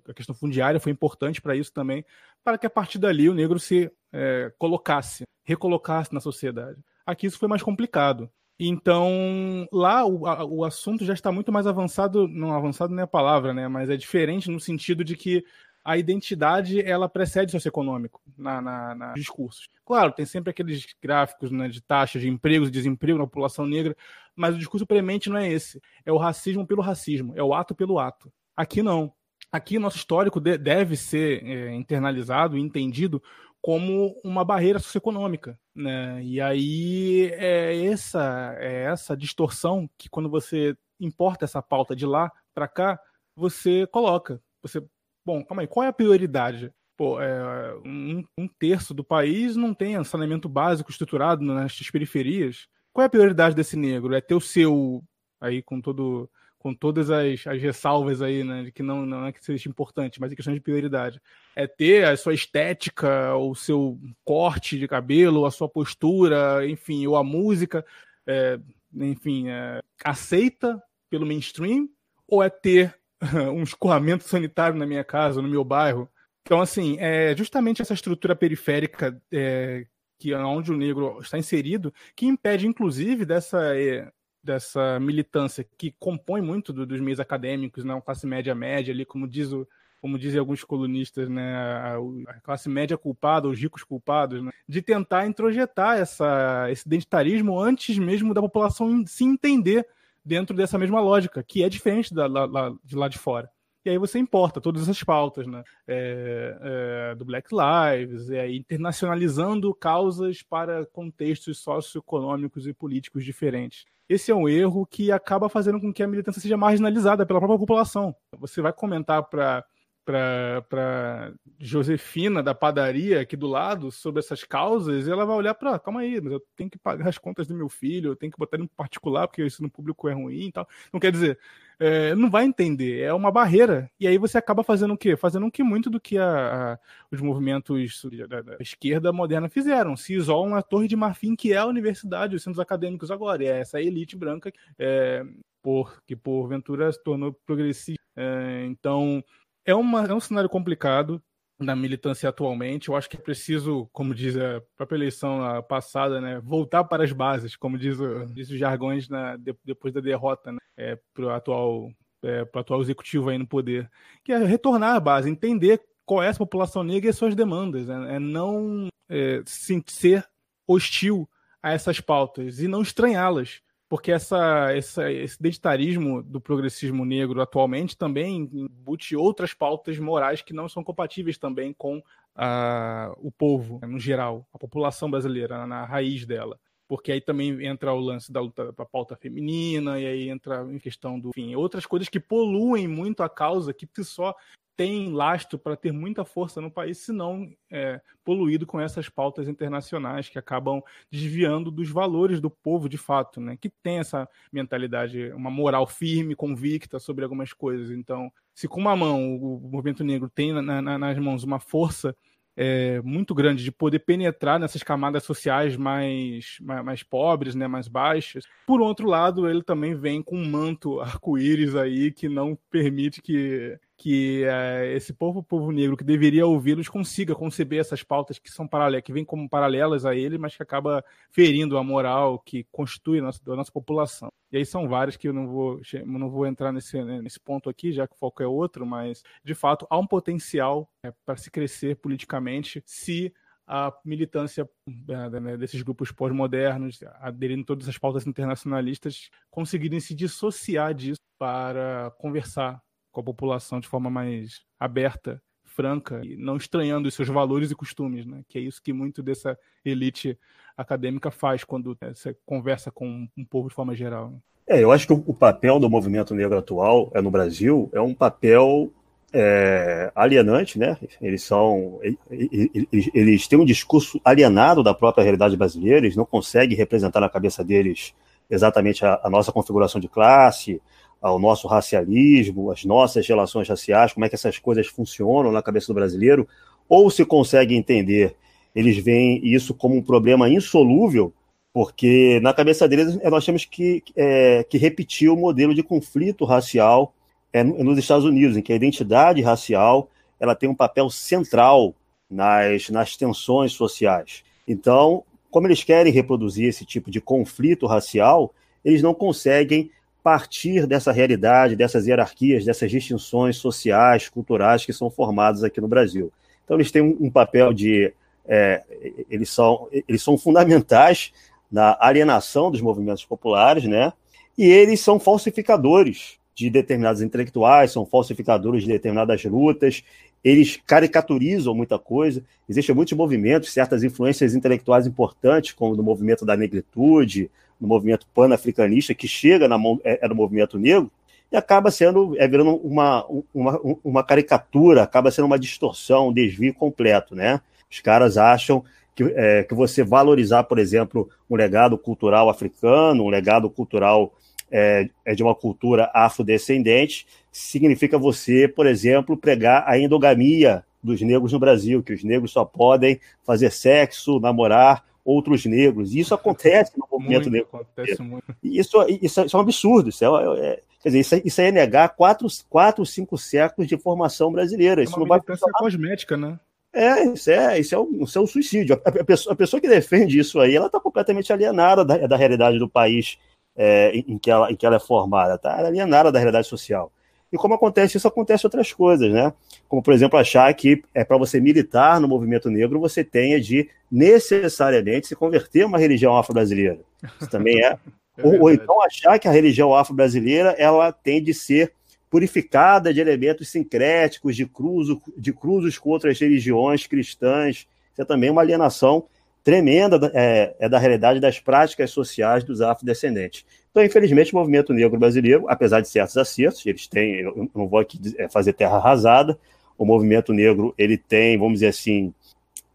a questão fundiária foi importante para isso também, para que a partir dali o negro se é, colocasse, recolocasse na sociedade. Aqui isso foi mais complicado. Então, lá o, a, o assunto já está muito mais avançado, não avançado nem a palavra, né? Mas é diferente no sentido de que a identidade ela precede o socioeconômico na, na, na discursos. Claro, tem sempre aqueles gráficos né, de taxas de emprego e desemprego na população negra, mas o discurso premente não é esse. É o racismo pelo racismo, é o ato pelo ato. Aqui não. Aqui nosso histórico de, deve ser é, internalizado e entendido como uma barreira socioeconômica, né? E aí é essa é essa distorção que quando você importa essa pauta de lá para cá, você coloca. Você bom, calma aí, qual é a prioridade? Pô, é, um, um, terço do país não tem saneamento básico estruturado nas periferias. Qual é a prioridade desse negro? É ter o seu, aí com todo com todas as, as ressalvas aí, né, de que não, não é que seja importante, mas é questão de prioridade. É ter a sua estética, o seu corte de cabelo, a sua postura, enfim, ou a música, é, enfim, é, aceita pelo mainstream, ou é ter um escoamento sanitário na minha casa, no meu bairro. Então, assim, é justamente essa estrutura periférica é, que é onde o negro está inserido, que impede, inclusive, dessa, é, dessa militância que compõe muito do, dos meios acadêmicos, né, classe média média ali, como diz o, como dizem alguns colunistas, né, a, a, classe média culpada, os ricos culpados, né, de tentar introjetar essa, esse identitarismo antes mesmo da população se entender dentro dessa mesma lógica, que é diferente da, lá, de lá de fora. E aí você importa todas essas pautas, né? É, é, do Black Lives, é, internacionalizando causas para contextos socioeconômicos e políticos diferentes. Esse é um erro que acaba fazendo com que a militância seja marginalizada pela própria população. Você vai comentar para para Josefina da padaria aqui do lado sobre essas causas, ela vai olhar para, calma aí, mas eu tenho que pagar as contas do meu filho, eu tenho que botar ele no particular porque isso no público é ruim e tal. Não quer dizer, é, não vai entender, é uma barreira. E aí você acaba fazendo o quê? Fazendo o que muito do que a, a, os movimentos da, da, esquerda moderna fizeram. Se isolam na Torre de Marfim, que é a universidade, os centros acadêmicos agora, e é essa elite branca é, por, que porventura se tornou progressista. É, então, é, uma, é um cenário complicado na militância atualmente. Eu acho que é preciso, como diz a própria eleição passada, né, voltar para as bases, como diz, o, diz os jargões na, de, depois da derrota né, é, para o atual, é, atual executivo aí no poder, que é retornar à base, entender qual é a população negra e as suas demandas, né, é não é, ser hostil a essas pautas e não estranhá-las porque essa, essa, esse identitarismo do progressismo negro atualmente também embute outras pautas morais que não são compatíveis também com a, o povo, no geral, a população brasileira, na raiz dela. Porque aí também entra o lance da luta para pauta feminina, e aí entra em questão do. Enfim, outras coisas que poluem muito a causa, que só tem lastro para ter muita força no país, se não é, poluído com essas pautas internacionais que acabam desviando dos valores do povo de fato, né? Que tem essa mentalidade, uma moral firme, convicta sobre algumas coisas. Então, se com uma mão o movimento negro tem na, na, nas mãos uma força é, muito grande de poder penetrar nessas camadas sociais mais, mais, mais, pobres, né, mais baixas. Por outro lado, ele também vem com um manto arco-íris aí que não permite que que é, esse povo, povo negro que deveria ouvi-los consiga conceber essas pautas que são paralelas, que vêm como paralelas a ele, mas que acaba ferindo a moral que constitui a nossa, a nossa população. E aí são várias que eu não vou, não vou entrar nesse, né, nesse ponto aqui, já que o foco é outro, mas de fato há um potencial é, para se crescer politicamente se a militância é, né, desses grupos pós-modernos, aderindo todas as pautas internacionalistas, conseguirem se dissociar disso para conversar com a população de forma mais aberta, franca, e não estranhando os seus valores e costumes, né? Que é isso que muito dessa elite acadêmica faz quando né, você conversa com um povo de forma geral. Né? É, eu acho que o papel do movimento negro atual é no Brasil é um papel é, alienante, né? Eles são, eles, eles têm um discurso alienado da própria realidade brasileira. Eles não conseguem representar na cabeça deles exatamente a, a nossa configuração de classe, ao nosso racialismo, as nossas relações raciais, como é que essas coisas funcionam na cabeça do brasileiro, ou se consegue entender, eles veem isso como um problema insolúvel, porque na cabeça deles nós temos que, é, que repetir o modelo de conflito racial é, nos Estados Unidos, em que a identidade racial ela tem um papel central nas, nas tensões sociais. Então, como eles querem reproduzir esse tipo de conflito racial, eles não conseguem partir dessa realidade, dessas hierarquias, dessas distinções sociais, culturais que são formadas aqui no Brasil. Então, eles têm um, papel de. É, eles, são, eles são fundamentais na alienação dos movimentos populares, né? E eles são falsificadores de determinados intelectuais, são falsificadores de determinadas lutas, eles caricaturizam muita coisa. Existem muitos movimentos, certas influências intelectuais importantes, como no movimento da negritude, no movimento pan-africanista, que chega na mão, é, é, do movimento negro, e acaba sendo, é virando uma, uma, uma caricatura, acaba sendo uma distorção, um desvio completo, né? Os caras acham que, é, que você valorizar, por exemplo, um legado cultural africano, um legado cultural é, é de uma cultura afrodescendente, significa você, por exemplo, pregar a endogamia dos negros no Brasil, que os negros só podem fazer sexo, namorar outros negros. E isso acontece no movimento muito, negro. Acontece muito. Isso, isso, isso, é um absurdo. Isso é, é, quer dizer, isso, é, isso é negar quatro, quatro, cinco séculos de formação brasileira. É isso não vai funcionar. cosmética, né? É, isso é, isso é, um, isso é um suicídio. A, a, pessoa, a pessoa que defende isso aí, ela está completamente alienada da, da realidade do país é, em, que ela, em que ela é formada, está alienada da realidade social. E como acontece isso, acontece outras coisas, né? Como, por exemplo, achar que é para você militar no movimento negro, você tenha de necessariamente se converter a uma religião afro-brasileira. Isso também é. é ou, ou, então achar que a religião afro-brasileira ela tem de ser purificada de elementos sincréticos, de, cruzo, de cruzos com outras religiões cristãs. Isso é também uma alienação tremenda é, é da realidade das práticas sociais dos afrodescendentes. Então, infelizmente, o movimento negro brasileiro, apesar de certos acertos, eles têm, eu não vou aqui é, fazer terra arrasada, o movimento negro, ele tem, vamos dizer assim,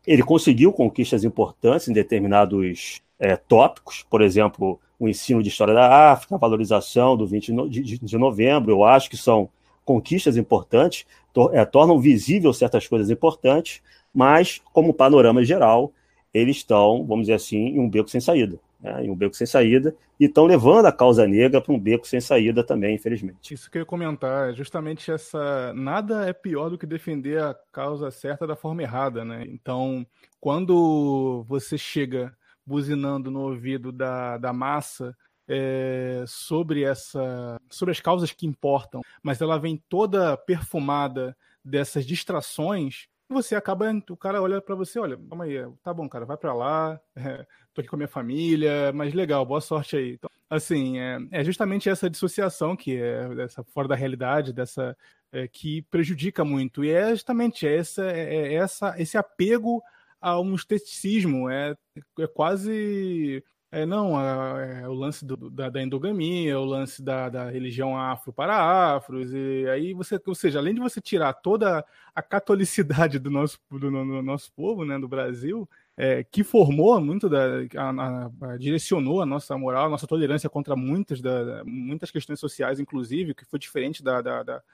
ele conseguiu conquistas importantes em determinados é, tópicos, por exemplo, o ensino de história da África, a valorização do 20 de novembro, eu acho que são conquistas importantes, é, tornam visível certas coisas importantes, mas, como panorama geral, eles estão, vamos dizer assim, em um beco sem saída. né, em um beco sem saída, e estão levando a causa negra para um beco sem saída também, infelizmente. Isso que eu ia comentar, é justamente essa. Nada é pior do que defender a causa certa da forma errada, né? Então, quando você chega buzinando no ouvido da, da massa é, sobre essa sobre as causas que importam, mas ela vem toda perfumada dessas distrações, você acaba, o cara olha para você, olha, calma aí, tá bom, cara, vai para lá, é, tô aqui com a minha família, mas legal, boa sorte aí. Então, assim, é, é, justamente essa dissociação que é dessa fora da realidade, dessa é, que prejudica muito. E é justamente essa, é, é essa esse apego a um esteticismo, é, é quase é, não, é, o lance do, da, da, endogamia, o lance da, da, religião afro para afros, e aí você, ou seja, além de você tirar toda a catolicidade do nosso, do, do nosso povo, né, do Brasil, é, que formou muito da, a, a, direcionou a nossa moral, a nossa tolerância contra muitas, da, muitas questões sociais, inclusive, que foi diferente da,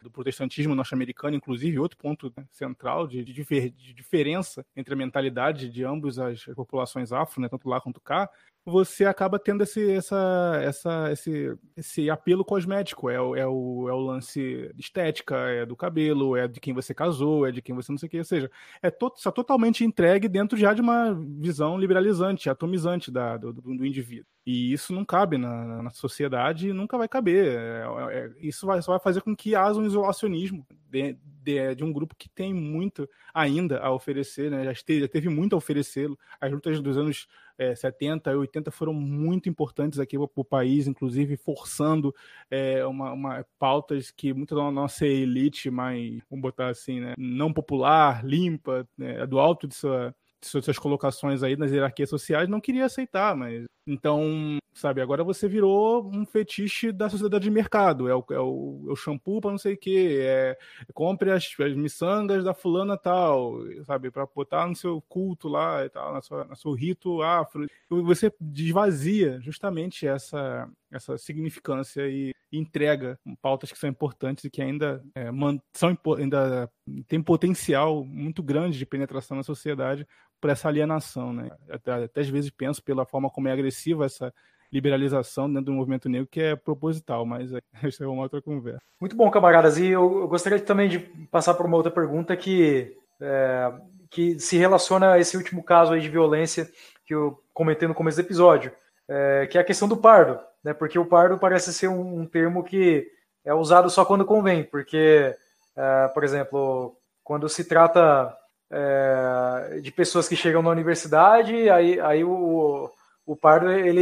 do protestantismo norte-americano, inclusive, outro ponto central de, de, de, diferença entre a mentalidade de ambas as populações afro, né, tanto lá quanto cá, você acaba tendo esse, essa, essa, esse, esse apelo cosmético. É o, é, o, é o lance estética, é do cabelo, é de quem você casou, é de quem você não sei o que. Ou seja, é to, está totalmente entregue dentro já de uma visão liberalizante, atomizante da, do, do indivíduo. E isso não cabe na, na sociedade e nunca vai caber. É, é, isso vai, só vai fazer com que haja um isolacionismo de, de, de, um grupo que tem muito ainda a oferecer, né? já, esteve, já teve muito a oferecê-lo. As lutas dos anos é, 70 e 80 foram muito importantes aqui para o país, inclusive forçando é, uma, uma, pautas que muita da nossa elite mais, vamos botar assim, né? não popular, limpa, né? do alto de sua suas colocações aí nas hierarquias sociais não queria aceitar, mas então, sabe, agora você virou um fetiche da sociedade de mercado. É o, é o, é o shampoo para não sei o quê. É, compre as, as miçangas da fulana tal, sabe, para botar no seu culto lá e tal, na sua, na seu rito afro. Você desvazia justamente essa, essa significância e entrega pautas que são importantes e que ainda é, são ainda tem potencial muito grande de penetração na sociedade por essa alienação, né? Até, até às vezes penso pela forma como é agressiva essa liberalização dentro do movimento negro que é proposital, mas isso é uma outra conversa. Muito bom, camaradas. E eu gostaria também de passar por uma outra pergunta que, é, que se relaciona a esse último caso aí de violência que eu comentei no começo do episódio, é, que é a questão do pardo, né? Porque o pardo parece ser um, um termo que é usado só quando convém, porque, é, por exemplo, quando se trata é, de pessoas que chegam na universidade, aí, aí o, o pardo ele,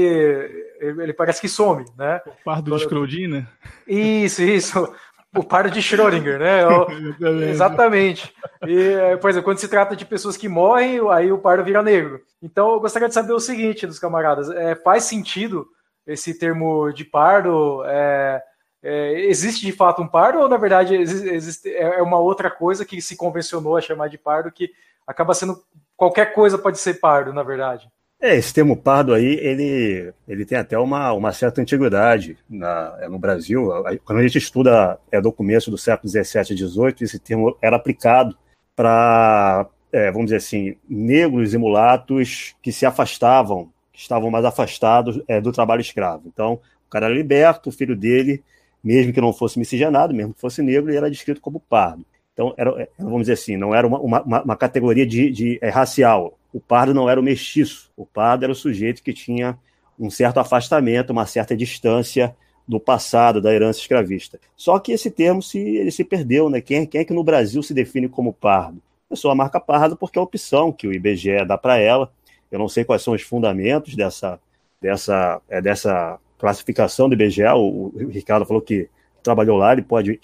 ele parece que some, né? O pardo de Scrodina? Isso, isso. O pardo de Schrödinger, né? O, exatamente. E, por exemplo, quando se trata de pessoas que morrem, aí o pardo vira negro. Então, eu gostaria de saber o seguinte dos camaradas: é, faz sentido esse termo de pardo? É, é, existe de fato um pardo ou na verdade existe, é, é uma outra coisa que se convencionou a chamar de pardo que acaba sendo qualquer coisa pode ser pardo, na verdade? É, esse termo pardo aí, ele, ele tem até uma, uma certa antiguidade na, é, no Brasil. Quando a gente estuda é, do começo do século XVII e XVIII, esse termo era aplicado para, é, vamos dizer assim, negros e mulatos que se afastavam, que estavam mais afastados é, do trabalho escravo. Então, o cara era liberto, o filho dele mesmo que não fosse miscigenado, mesmo que fosse negro, ele era descrito como pardo. Então, era, é, vamos dizer assim, não era uma, uma, uma categoria de, de é, racial. O pardo não era o mestiço. O pardo era o sujeito que tinha um certo afastamento, uma certa distância do passado, da herança escravista. Só que esse termo se, ele se perdeu, né? Quem, quem é que no Brasil se define como pardo? A pessoa marca pardo porque é a opção que o IBGE dá para ela. Eu não sei quais são os fundamentos dessa, dessa, é, dessa classificação do IBGE, o, o Ricardo falou que trabalhou lá, ele pode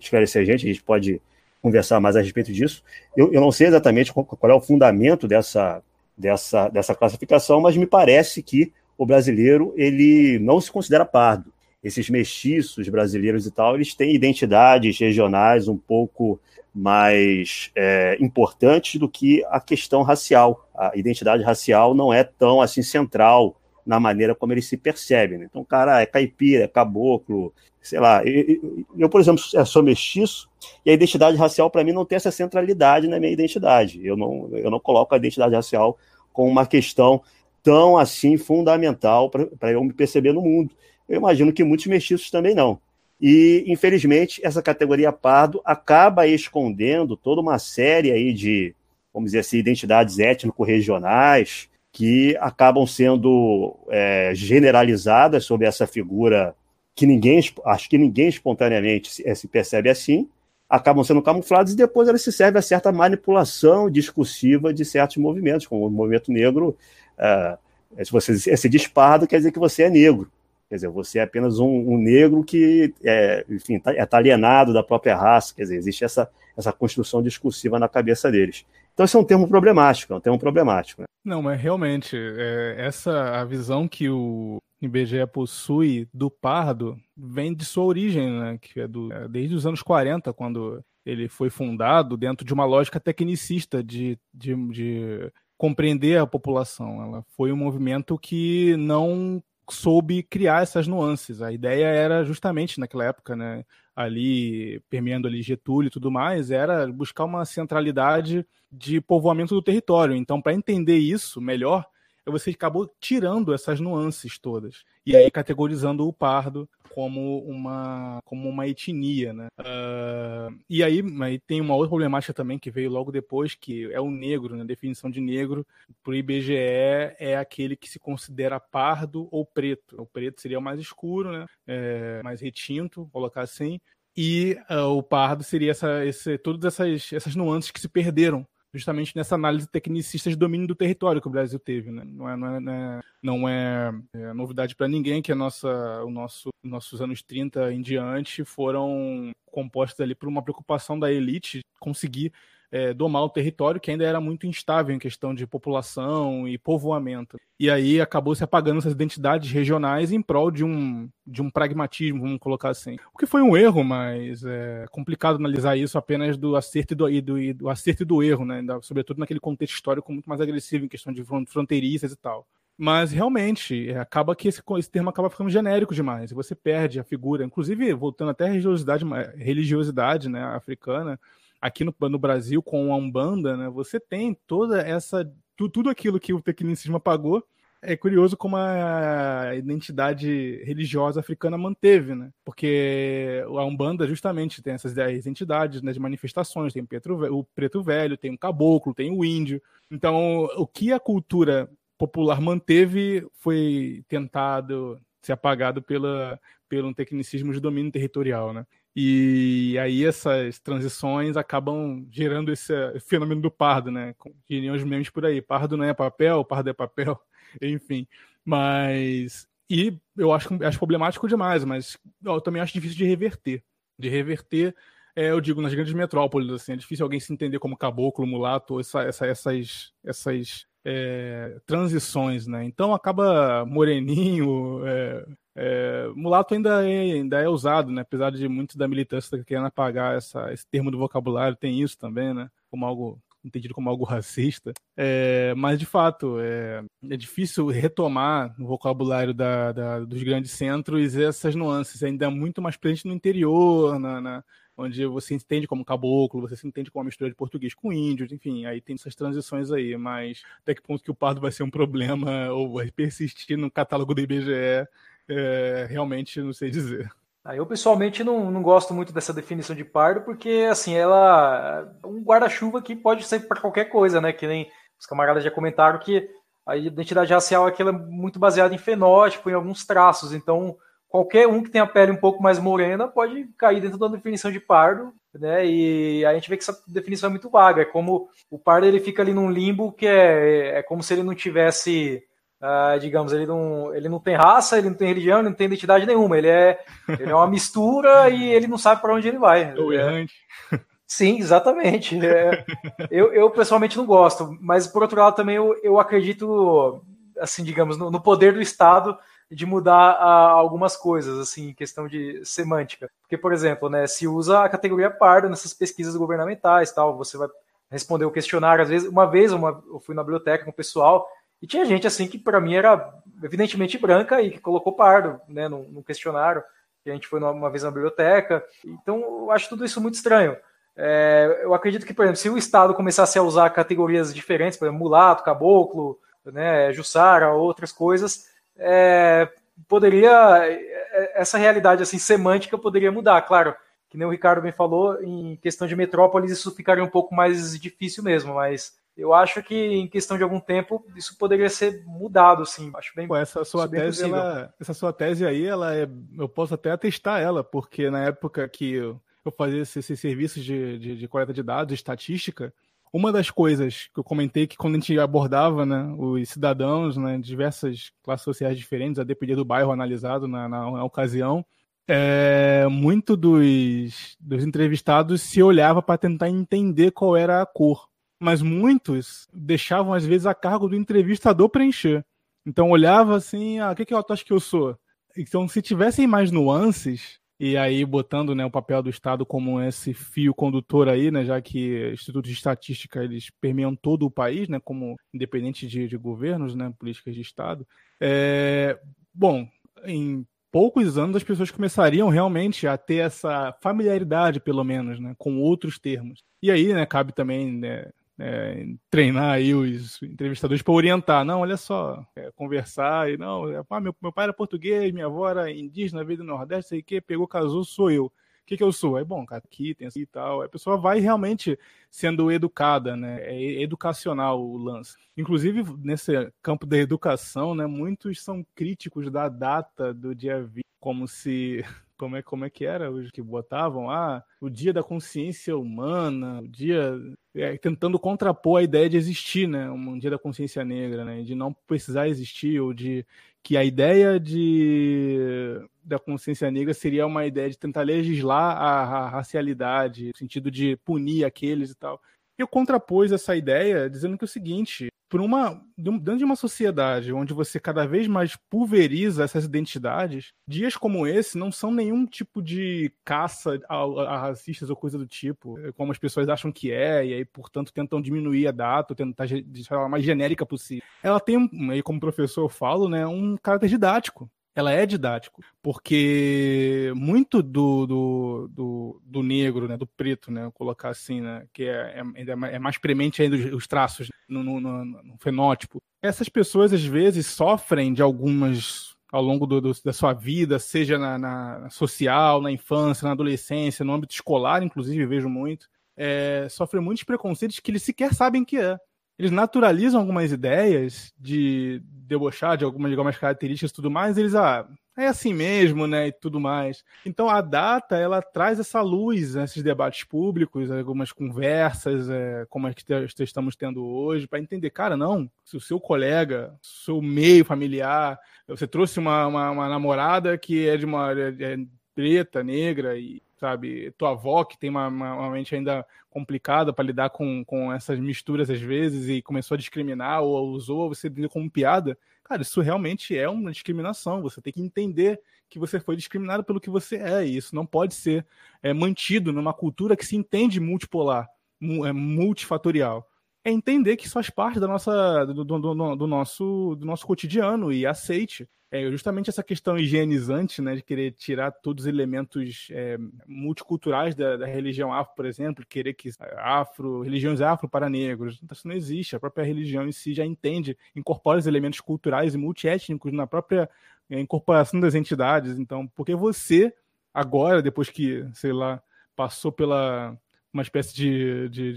esclarecer a gente, a gente pode conversar mais a respeito disso. Eu, eu não sei exatamente qual, qual, é o fundamento dessa, dessa, dessa classificação, mas me parece que o brasileiro ele não se considera pardo. Esses mestiços brasileiros e tal, eles têm identidades regionais um pouco mais é, importantes do que a questão racial. A identidade racial não é tão assim central na maneira como ele se percebe. Né? Então, o cara é caipira, é caboclo, sei lá. Eu, eu, por exemplo, sou mestiço e a identidade racial, para mim, não tem essa centralidade na minha identidade. Eu não, eu não coloco a identidade racial como uma questão tão assim fundamental para eu me perceber no mundo. Eu imagino que muitos mestiços também não. E, infelizmente, essa categoria pardo acaba escondendo toda uma série aí de, vamos dizer assim, identidades étnico-regionais que acabam sendo é, generalizadas sobre essa figura que ninguém, acho que ninguém espontaneamente se, se percebe assim, acabam sendo camuflados e depois ela se serve a certa manipulação discursiva de certos movimentos, como o movimento negro. Uh, se você é se dispardo, quer dizer que você é negro. Quer dizer, você é apenas um, um negro que, é, enfim, tá, é alienado da própria raça. Quer dizer, existe essa, essa construção discursiva na cabeça deles. Então, esse é um termo problemático, é um termo problemático. Né? Não, mas realmente, é, essa a visão que o IBGE possui do pardo vem de sua origem, né? Que é, do, é desde os anos 40, quando ele foi fundado dentro de uma lógica tecnicista de, de, de compreender a população. Ela foi um movimento que não soube criar essas nuances. A ideia era justamente naquela época, né, ali permeando ali Getúlio e tudo mais, era buscar uma centralidade de povoamento do território. Então, para entender isso melhor, você acabou tirando essas nuances todas e aí categorizando o pardo como uma como uma etnia, né? Uh, e aí, aí tem uma outra problemática também que veio logo depois que é o negro, né? A definição de negro para o IBGE é aquele que se considera pardo ou preto. O preto seria o mais escuro, né? É, mais retinto, colocar assim. E uh, o pardo seria essa, esse, todas essas, essas nuances que se perderam justamente nessa análise tecnicista de domínio do território que o Brasil teve. Né? Não é, não é, não é, é, é novidade para ninguém que a nossa, o nosso, nossos anos 30 em diante foram compostos ali por uma preocupação da elite conseguir é, domar o território, que ainda era muito instável em questão de população e povoamento. E aí acabou se apagando essas identidades regionais em prol de um, de um pragmatismo, vamos colocar assim. O que foi um erro, mas é complicado analisar isso apenas do acerto e do, e do, e do acerto e do erro, né? sobretudo naquele contexto histórico muito mais agressivo em questão de fronteiriças e tal. Mas realmente, é, acaba que esse, esse termo acaba ficando genérico demais. Você perde a figura, inclusive voltando até à religiosidade, religiosidade né, africana, aqui no, no Brasil com a Umbanda, né, você tem toda essa. Tu, tudo aquilo que o tecnicismo apagou. É curioso como a identidade religiosa africana manteve, né? Porque a Umbanda justamente tem essas identidades né, de manifestações, tem o preto, o preto velho, tem o caboclo, tem o índio. Então, o que a cultura popular manteve foi tentado ser apagado pela, pelo tecnicismo de domínio territorial, né? E aí essas transições acabam gerando esse fenômeno do pardo, né? Diriam os memes por aí. Pardo não é papel, pardo é papel, enfim. Mas. E eu acho, acho problemático demais, mas eu também acho difícil de reverter. De reverter, é, eu digo, nas grandes metrópoles, assim, é difícil alguém se entender como caboclo, mulato, essa, essa, essas, essas é, transições, né? Então acaba moreninho, é, é, mulato ainda é, ainda é usado, né? Apesar de muito da militância querendo apagar essa, esse termo do vocabulário, tem isso também, né? Como algo entendido como algo racista. É, mas, de fato, é, é, difícil retomar no vocabulário da, da, dos grandes centros essas nuances. Ainda é muito mais presente no interior, na, na, onde você entende como caboclo, você se entende como uma mistura de português com índios, enfim, aí tem essas transições aí. Mas até que ponto que o pardo vai ser um problema ou vai persistir no catálogo do IBGE é, realmente não sei dizer. Ah, eu pessoalmente não, não gosto muito dessa definição de pardo, porque assim, ela um guarda-chuva que pode ser para qualquer coisa, né? Que nem os camaradas já comentaram que a identidade racial aqui é muito baseada em fenótipo, em alguns traços. Então, qualquer um que tenha a pele um pouco mais morena pode cair dentro da definição de pardo, né? E a gente vê que essa definição é muito vaga. É como o pardo ele fica ali num limbo que é, é como se ele não tivesse Uh, digamos, ele não, ele não tem raça, ele não tem religião, ele não tem identidade nenhuma. Ele é, ele é uma mistura e ele não sabe para onde ele vai. O errante. É, sim, exatamente. É, eu, eu pessoalmente não gosto, mas por outro lado também eu, eu acredito, assim, digamos, no, no poder do Estado de mudar uh, algumas coisas, assim, questão de semântica. Porque, por exemplo, né, se usa a categoria parda nessas pesquisas governamentais, tal, você vai responder o questionário, às vezes, uma vez uma, eu fui na biblioteca com o pessoal e tinha gente assim que para mim era evidentemente branca e que colocou pardo, né, no, no questionário. Que a gente foi uma vez na biblioteca. Então, eu acho tudo isso muito estranho. É, eu acredito que, por exemplo, se o Estado começasse a usar categorias diferentes, por exemplo, mulato, caboclo, né, Jussara, outras coisas, é, poderia é, essa realidade assim semântica poderia mudar, claro. Que nem o Ricardo bem falou, em questão de metrópoles isso ficaria um pouco mais difícil mesmo, mas eu acho que em questão de algum tempo isso poderia ser mudado, sim. Acho bem. Pô, essa sua tese, ela, essa sua tese aí, ela é, eu posso até atestar ela, porque na época que eu, fazia esses, esses serviços de, de, de, coleta de dados, estatística, uma das coisas que eu comentei que quando a gente abordava, né, os cidadãos, né, diversas classes sociais diferentes, a depender do bairro analisado na, na, na ocasião, é, muito dos, dos entrevistados se olhava para tentar entender qual era a cor mas muitos deixavam às vezes a cargo do entrevistador preencher. Então olhava assim, ah, o que, que eu acho que eu sou? Então, se tivessem mais nuances, e aí botando né, o papel do Estado como esse fio condutor aí, né, já que institutos de estatística eles permeiam todo o país, né, como independente de, de governos, né, políticas de Estado. É, bom, em poucos anos as pessoas começariam realmente a ter essa familiaridade, pelo menos, né, com outros termos. E aí, né, cabe também né, é, treinar aí os entrevistadores para orientar. Não, olha só, é, conversar e não, é, ah, meu, meu pai era português, minha avó era indígena, veio do Nordeste, sei que, pegou, casou, sou eu. O que, que eu sou? É bom, cara, aqui tem assim e tal. A pessoa vai realmente sendo educada, né? É educacional o lance. Inclusive, nesse campo da educação, né, muitos são críticos da data do dia 20, como se como é, como é que era os que botavam? Ah, o dia da consciência humana, o dia é, tentando contrapor a ideia de existir, né, um dia da consciência negra, né, de não precisar existir ou de que a ideia de da consciência negra seria uma ideia de tentar legislar a, a racialidade, no sentido de punir aqueles e tal. Eu contrapus essa ideia dizendo que é o seguinte, por uma dentro de uma sociedade onde você cada vez mais pulveriza essas identidades, dias como esse não são nenhum tipo de caça a, a, racistas ou coisa do tipo, é como as pessoas acham que é, e aí, portanto, tentam diminuir a data, tentar deixar ela mais genérica possível. Ela tem, aí como professor eu falo, né, um caráter didático ela é didático, porque muito do, do, do, do, negro, né, do preto, né, colocar assim, né, que é, é, é mais premente ainda os, os traços no, no, no, no, fenótipo. Essas pessoas, às vezes, sofrem de algumas ao longo do, do, da sua vida, seja na, na, social, na infância, na adolescência, no âmbito escolar, inclusive, vejo muito, é, sofrem muitos preconceitos que eles sequer sabem que é eles naturalizam algumas ideias de debochar de algumas, algumas características e tudo mais, eles, ah, é assim mesmo, né, e tudo mais. Então a data, ela traz essa luz nesses debates públicos, algumas conversas, é, como as que estamos tendo hoje, para entender, cara, não, se o seu colega, seu meio familiar, você trouxe uma, uma, uma namorada que é de uma é, é preta, negra, e sabe? Tua avó, que tem uma, uma, uma mente ainda complicada para lidar com, com essas misturas às vezes e começou a discriminar ou usou você como piada. Cara, isso realmente é uma discriminação. Você tem que entender que você foi discriminado pelo que você é. E isso não pode ser é, mantido numa cultura que se entende multipolar, é, multifatorial é entender que isso faz parte da nossa, do, do, do, do, nosso, do nosso cotidiano e aceite. É justamente essa questão higienizante, né, de querer tirar todos os elementos é, multiculturais da, da, religião afro, por exemplo, querer que afro, religiões afro para negros, então, isso não existe. A própria religião em si já entende, incorpora os elementos culturais e multiétnicos na própria é, incorporação das entidades. Então, porque você agora, depois que, sei lá, passou pela uma espécie de, de,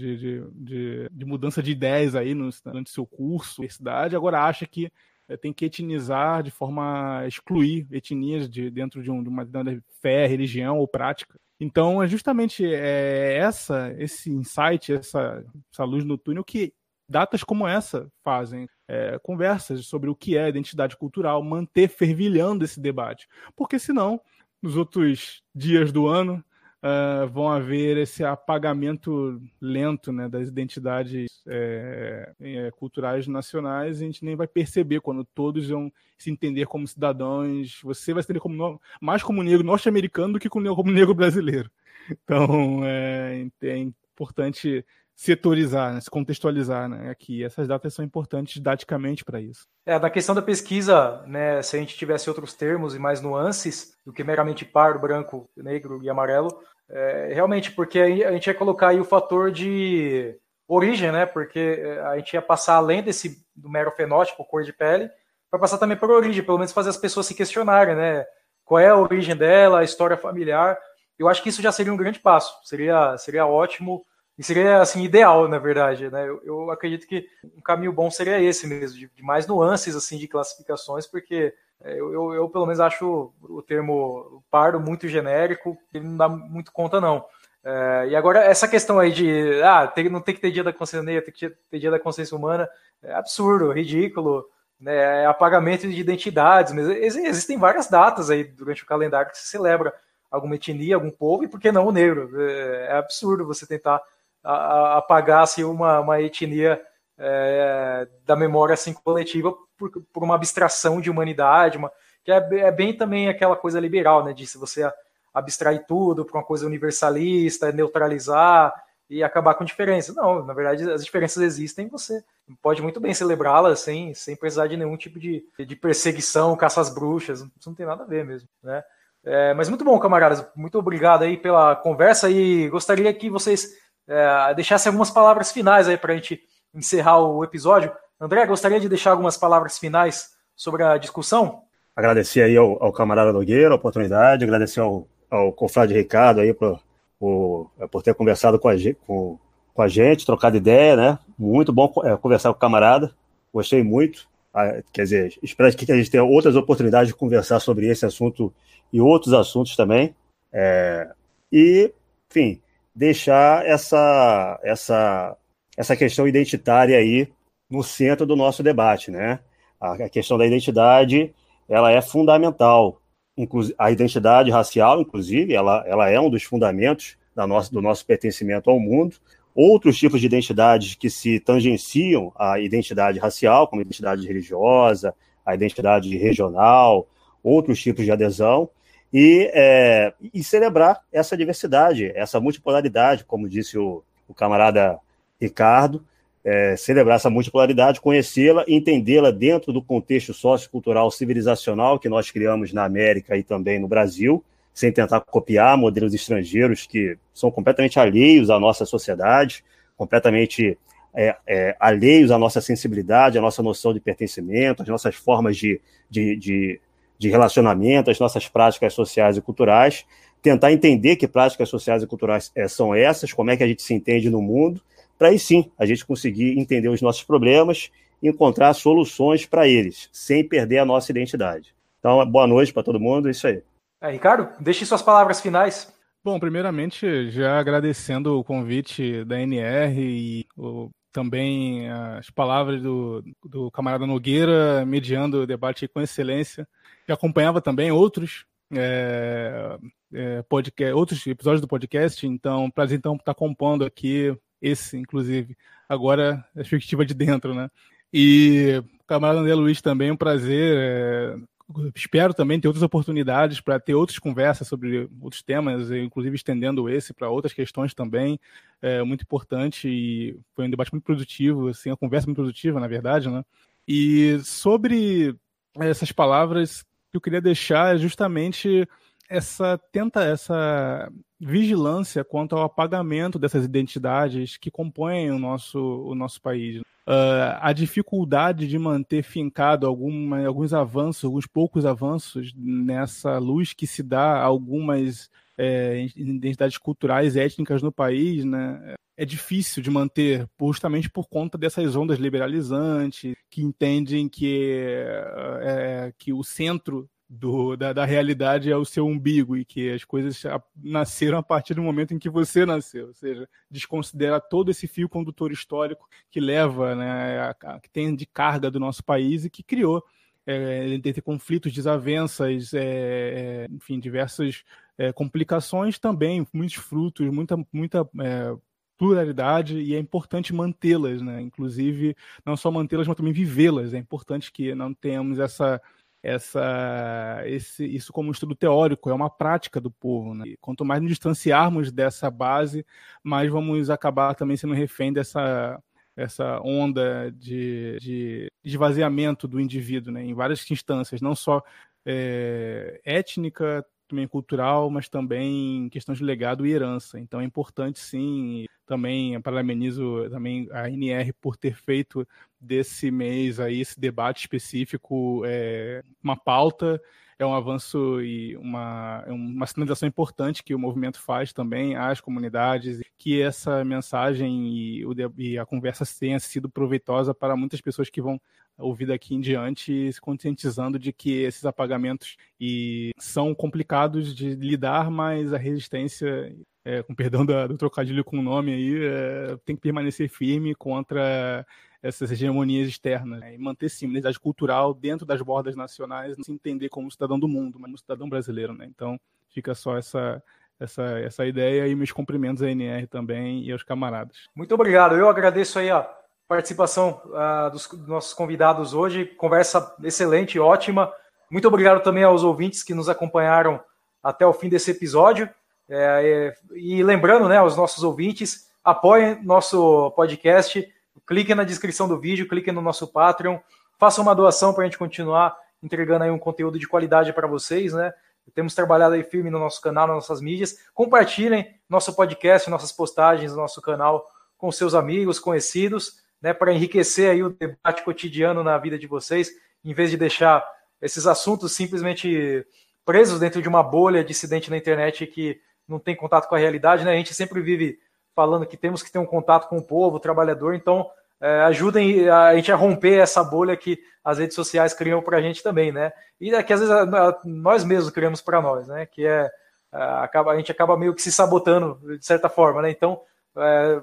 de, de, mudança de ideias aí no, durante seu curso, universidade, agora acha que tem que etnizar de forma a excluir etnias de, dentro de, um, de uma de fé, religião ou prática. Então, é justamente é, essa, esse insight, essa, essa luz no túnel que datas como essa fazem. É, conversas sobre o que é identidade cultural, manter fervilhando esse debate. Porque senão, nos outros dias do ano, uh, vão haver esse apagamento lento né, das identidades é, é, culturais nacionais a gente nem vai perceber quando todos vão se entender como cidadãos. Você vai se entender como, mais como negro norte-americano do que como negro brasileiro. Então é, é importante setorizar, né, se contextualizar né, aqui. Essas datas são importantes didaticamente para isso. É, na questão da pesquisa, né, se a gente tivesse outros termos e mais nuances do que meramente pardo, branco, negro e amarelo, é, realmente, porque a gente ia colocar aí o fator de origem, né? Porque é, a gente ia passar além desse do mero fenótipo, cor de pele, para passar também por origem, pelo menos fazer as pessoas se questionarem, né? Qual é a origem dela, a história familiar. Eu acho que isso já seria um grande passo. Seria, seria ótimo e seria assim ideal, na verdade. Né? Eu, eu acredito que um caminho bom seria esse mesmo, de, de mais nuances assim de classificações, porque é, eu, eu, eu, pelo menos acho o termo pardo muito genérico, ele não dá muito conta não. É, e agora, essa questão aí de ah, tem, não tem que ter dia da consciência negra, tem que ter dia da consciência humana, é absurdo, ridículo, né, é apagamento de identidades, mas existem várias datas aí durante o calendário que se celebra alguma etnia, algum povo, e por que não o negro? É, é absurdo você tentar apagar assim, uma, uma etnia é, da memória assim, coletiva por, por uma abstração de humanidade, uma, que é, é bem também aquela coisa liberal, né, de se você abstrair tudo para uma coisa universalista, neutralizar e acabar com diferenças. Não, na verdade, as diferenças existem, você pode muito bem celebrá-las sem, sem precisar de nenhum tipo de, de perseguição, caça às bruxas, isso não tem nada a ver mesmo, né? É, mas muito bom, camaradas, muito obrigado aí pela conversa e gostaria que vocês é, deixassem algumas palavras finais aí para a gente encerrar o episódio. André, gostaria de deixar algumas palavras finais sobre a discussão? Agradecer aí ao, ao camarada Nogueira a oportunidade, agradecer ao, ao confrade Ricardo aí por, por, é, por ter conversado com a, com, com a gente, trocado ideia, né? Muito bom é, conversar com o camarada, gostei muito. Ah, quer dizer, espero que a gente tenha outras oportunidades de conversar sobre esse assunto e outros assuntos também. É, e, enfim, deixar essa, essa, essa questão identitária aí no centro do nosso debate, né? A questão da identidade, ela é fundamental. A identidade racial, inclusive, ela, ela é um dos fundamentos da nossa, do nosso pertencimento ao mundo. Outros tipos de identidades que se tangenciam à identidade racial, como identidade religiosa, a identidade regional, outros tipos de adesão, e, é, e celebrar essa diversidade, essa multipolaridade, como disse o, o camarada Ricardo, é, celebrar essa multipolaridade, conhecê-la, entendê-la dentro do contexto sociocultural civilizacional que nós criamos na América e também no Brasil, sem tentar copiar modelos estrangeiros que são completamente alheios à nossa sociedade, completamente é, é, alheios à nossa sensibilidade, à nossa noção de pertencimento, às nossas formas de, de, de, de relacionamento, às nossas práticas sociais e culturais, tentar entender que práticas sociais e culturais é, são essas, como é que a gente se entende no mundo, para aí sim a gente conseguir entender os nossos problemas e encontrar soluções para eles, sem perder a nossa identidade. Então, boa noite para todo mundo, é isso aí. É, Ricardo, deixe suas palavras finais. Bom, primeiramente, já agradecendo o convite da NR e o, também as palavras do, do camarada Nogueira, mediando o debate com excelência. E acompanhava também outros é, é, podcast, outros episódios do podcast, então, prazer então estar compondo aqui esse, inclusive, agora a perspectiva de dentro, né? E camarada André Luiz também, um prazer. É, espero também ter outras oportunidades para ter outras conversas sobre outros temas, inclusive estendendo esse para outras questões também. É muito importante e foi um debate muito produtivo, assim, uma conversa muito produtiva, na verdade, né? E sobre essas palavras que eu queria deixar é justamente essa tenta essa vigilância quanto ao apagamento dessas identidades que compõem o nosso, o nosso país. Uh, a dificuldade de manter fincado alguma, alguns avanços, alguns poucos avanços nessa luz que se dá a algumas é, identidades culturais étnicas no país, né? É difícil de manter, justamente por conta dessas ondas liberalizantes que entendem que, é, é que o centro do, da, da, realidade é o seu umbigo e que as coisas nasceram a partir do momento em que você nasceu, ou seja, desconsiderar todo esse fio condutor histórico que leva, né, a, a, que tem de carga do nosso país e que criou é, entre conflitos, desavenças, é, é, enfim, diversas é, complicações também, muitos frutos, muita, muita é, pluralidade e é importante mantê-las, né? Inclusive, não só mantê-las, mas também vivê-las. É importante que não tenhamos essa essa, esse, isso como um estudo teórico, é uma prática do povo. Né? E quanto mais nos distanciarmos dessa base, mais vamos acabar também sendo refém dessa essa onda de, de esvaziamento do indivíduo né? em várias instâncias, não só é, étnica, também cultural, mas também questões de legado e herança. Então é importante sim, também parabenizo também a NR por ter feito desse mês aí esse debate específico, é, uma pauta é um avanço e uma, é uma sinalização importante que o movimento faz também às comunidades, que essa mensagem e, e a conversa tenha sido proveitosa para muitas pessoas que vão ouvir daqui em diante, se conscientizando de que esses apagamentos e são complicados de lidar, mas a resistência é, com perdão do trocadilho com o nome aí, é, tem que permanecer firme contra essas hegemonias externas né? e manter sim uma identidade cultural dentro das bordas nacionais, se entender como cidadão do mundo, mas como cidadão brasileiro, né? Então fica só essa essa, essa ideia e meus cumprimentos à NR também e aos camaradas. Muito obrigado. Eu agradeço aí a participação uh, dos, dos nossos convidados hoje. Conversa excelente, ótima. Muito obrigado também aos ouvintes que nos acompanharam até o fim desse episódio. É, é, e lembrando, né, aos nossos ouvintes, apoiem nosso podcast clique na descrição do vídeo, clique no nosso Patreon, faça uma doação para a gente continuar entregando aí um conteúdo de qualidade para vocês, né? Temos trabalhado aí firme no nosso canal, nas nossas mídias. Compartilhem nosso podcast, nossas postagens no nosso canal com seus amigos, conhecidos, né, para enriquecer aí o debate cotidiano na vida de vocês, em vez de deixar esses assuntos simplesmente presos dentro de uma bolha dissidente na internet que não tem contato com a realidade, né? A gente sempre vive falando que temos que ter um contato com o povo, o trabalhador, então é, ajudem a gente a romper essa bolha que as redes sociais criam para a gente também, né? E é que às vezes nós mesmos criamos para nós, né? Que é a, acaba, a gente acaba meio que se sabotando de certa forma, né? Então é,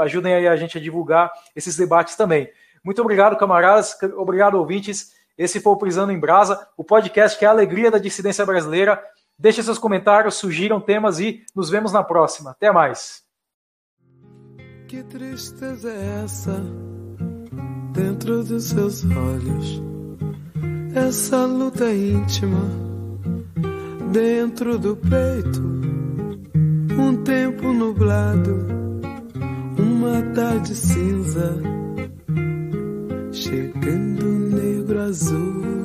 ajudem aí a gente a divulgar esses debates também. Muito obrigado, camaradas. Obrigado, ouvintes. Esse foi o Prisando em Brasa, o podcast que é a alegria da dissidência brasileira. Deixe seus comentários, sugiram temas e nos vemos na próxima. Até mais. Que tristeza é essa dentro dos seus olhos? Essa luta íntima dentro do peito. Um tempo nublado, uma tarde cinza, chegando negro azul.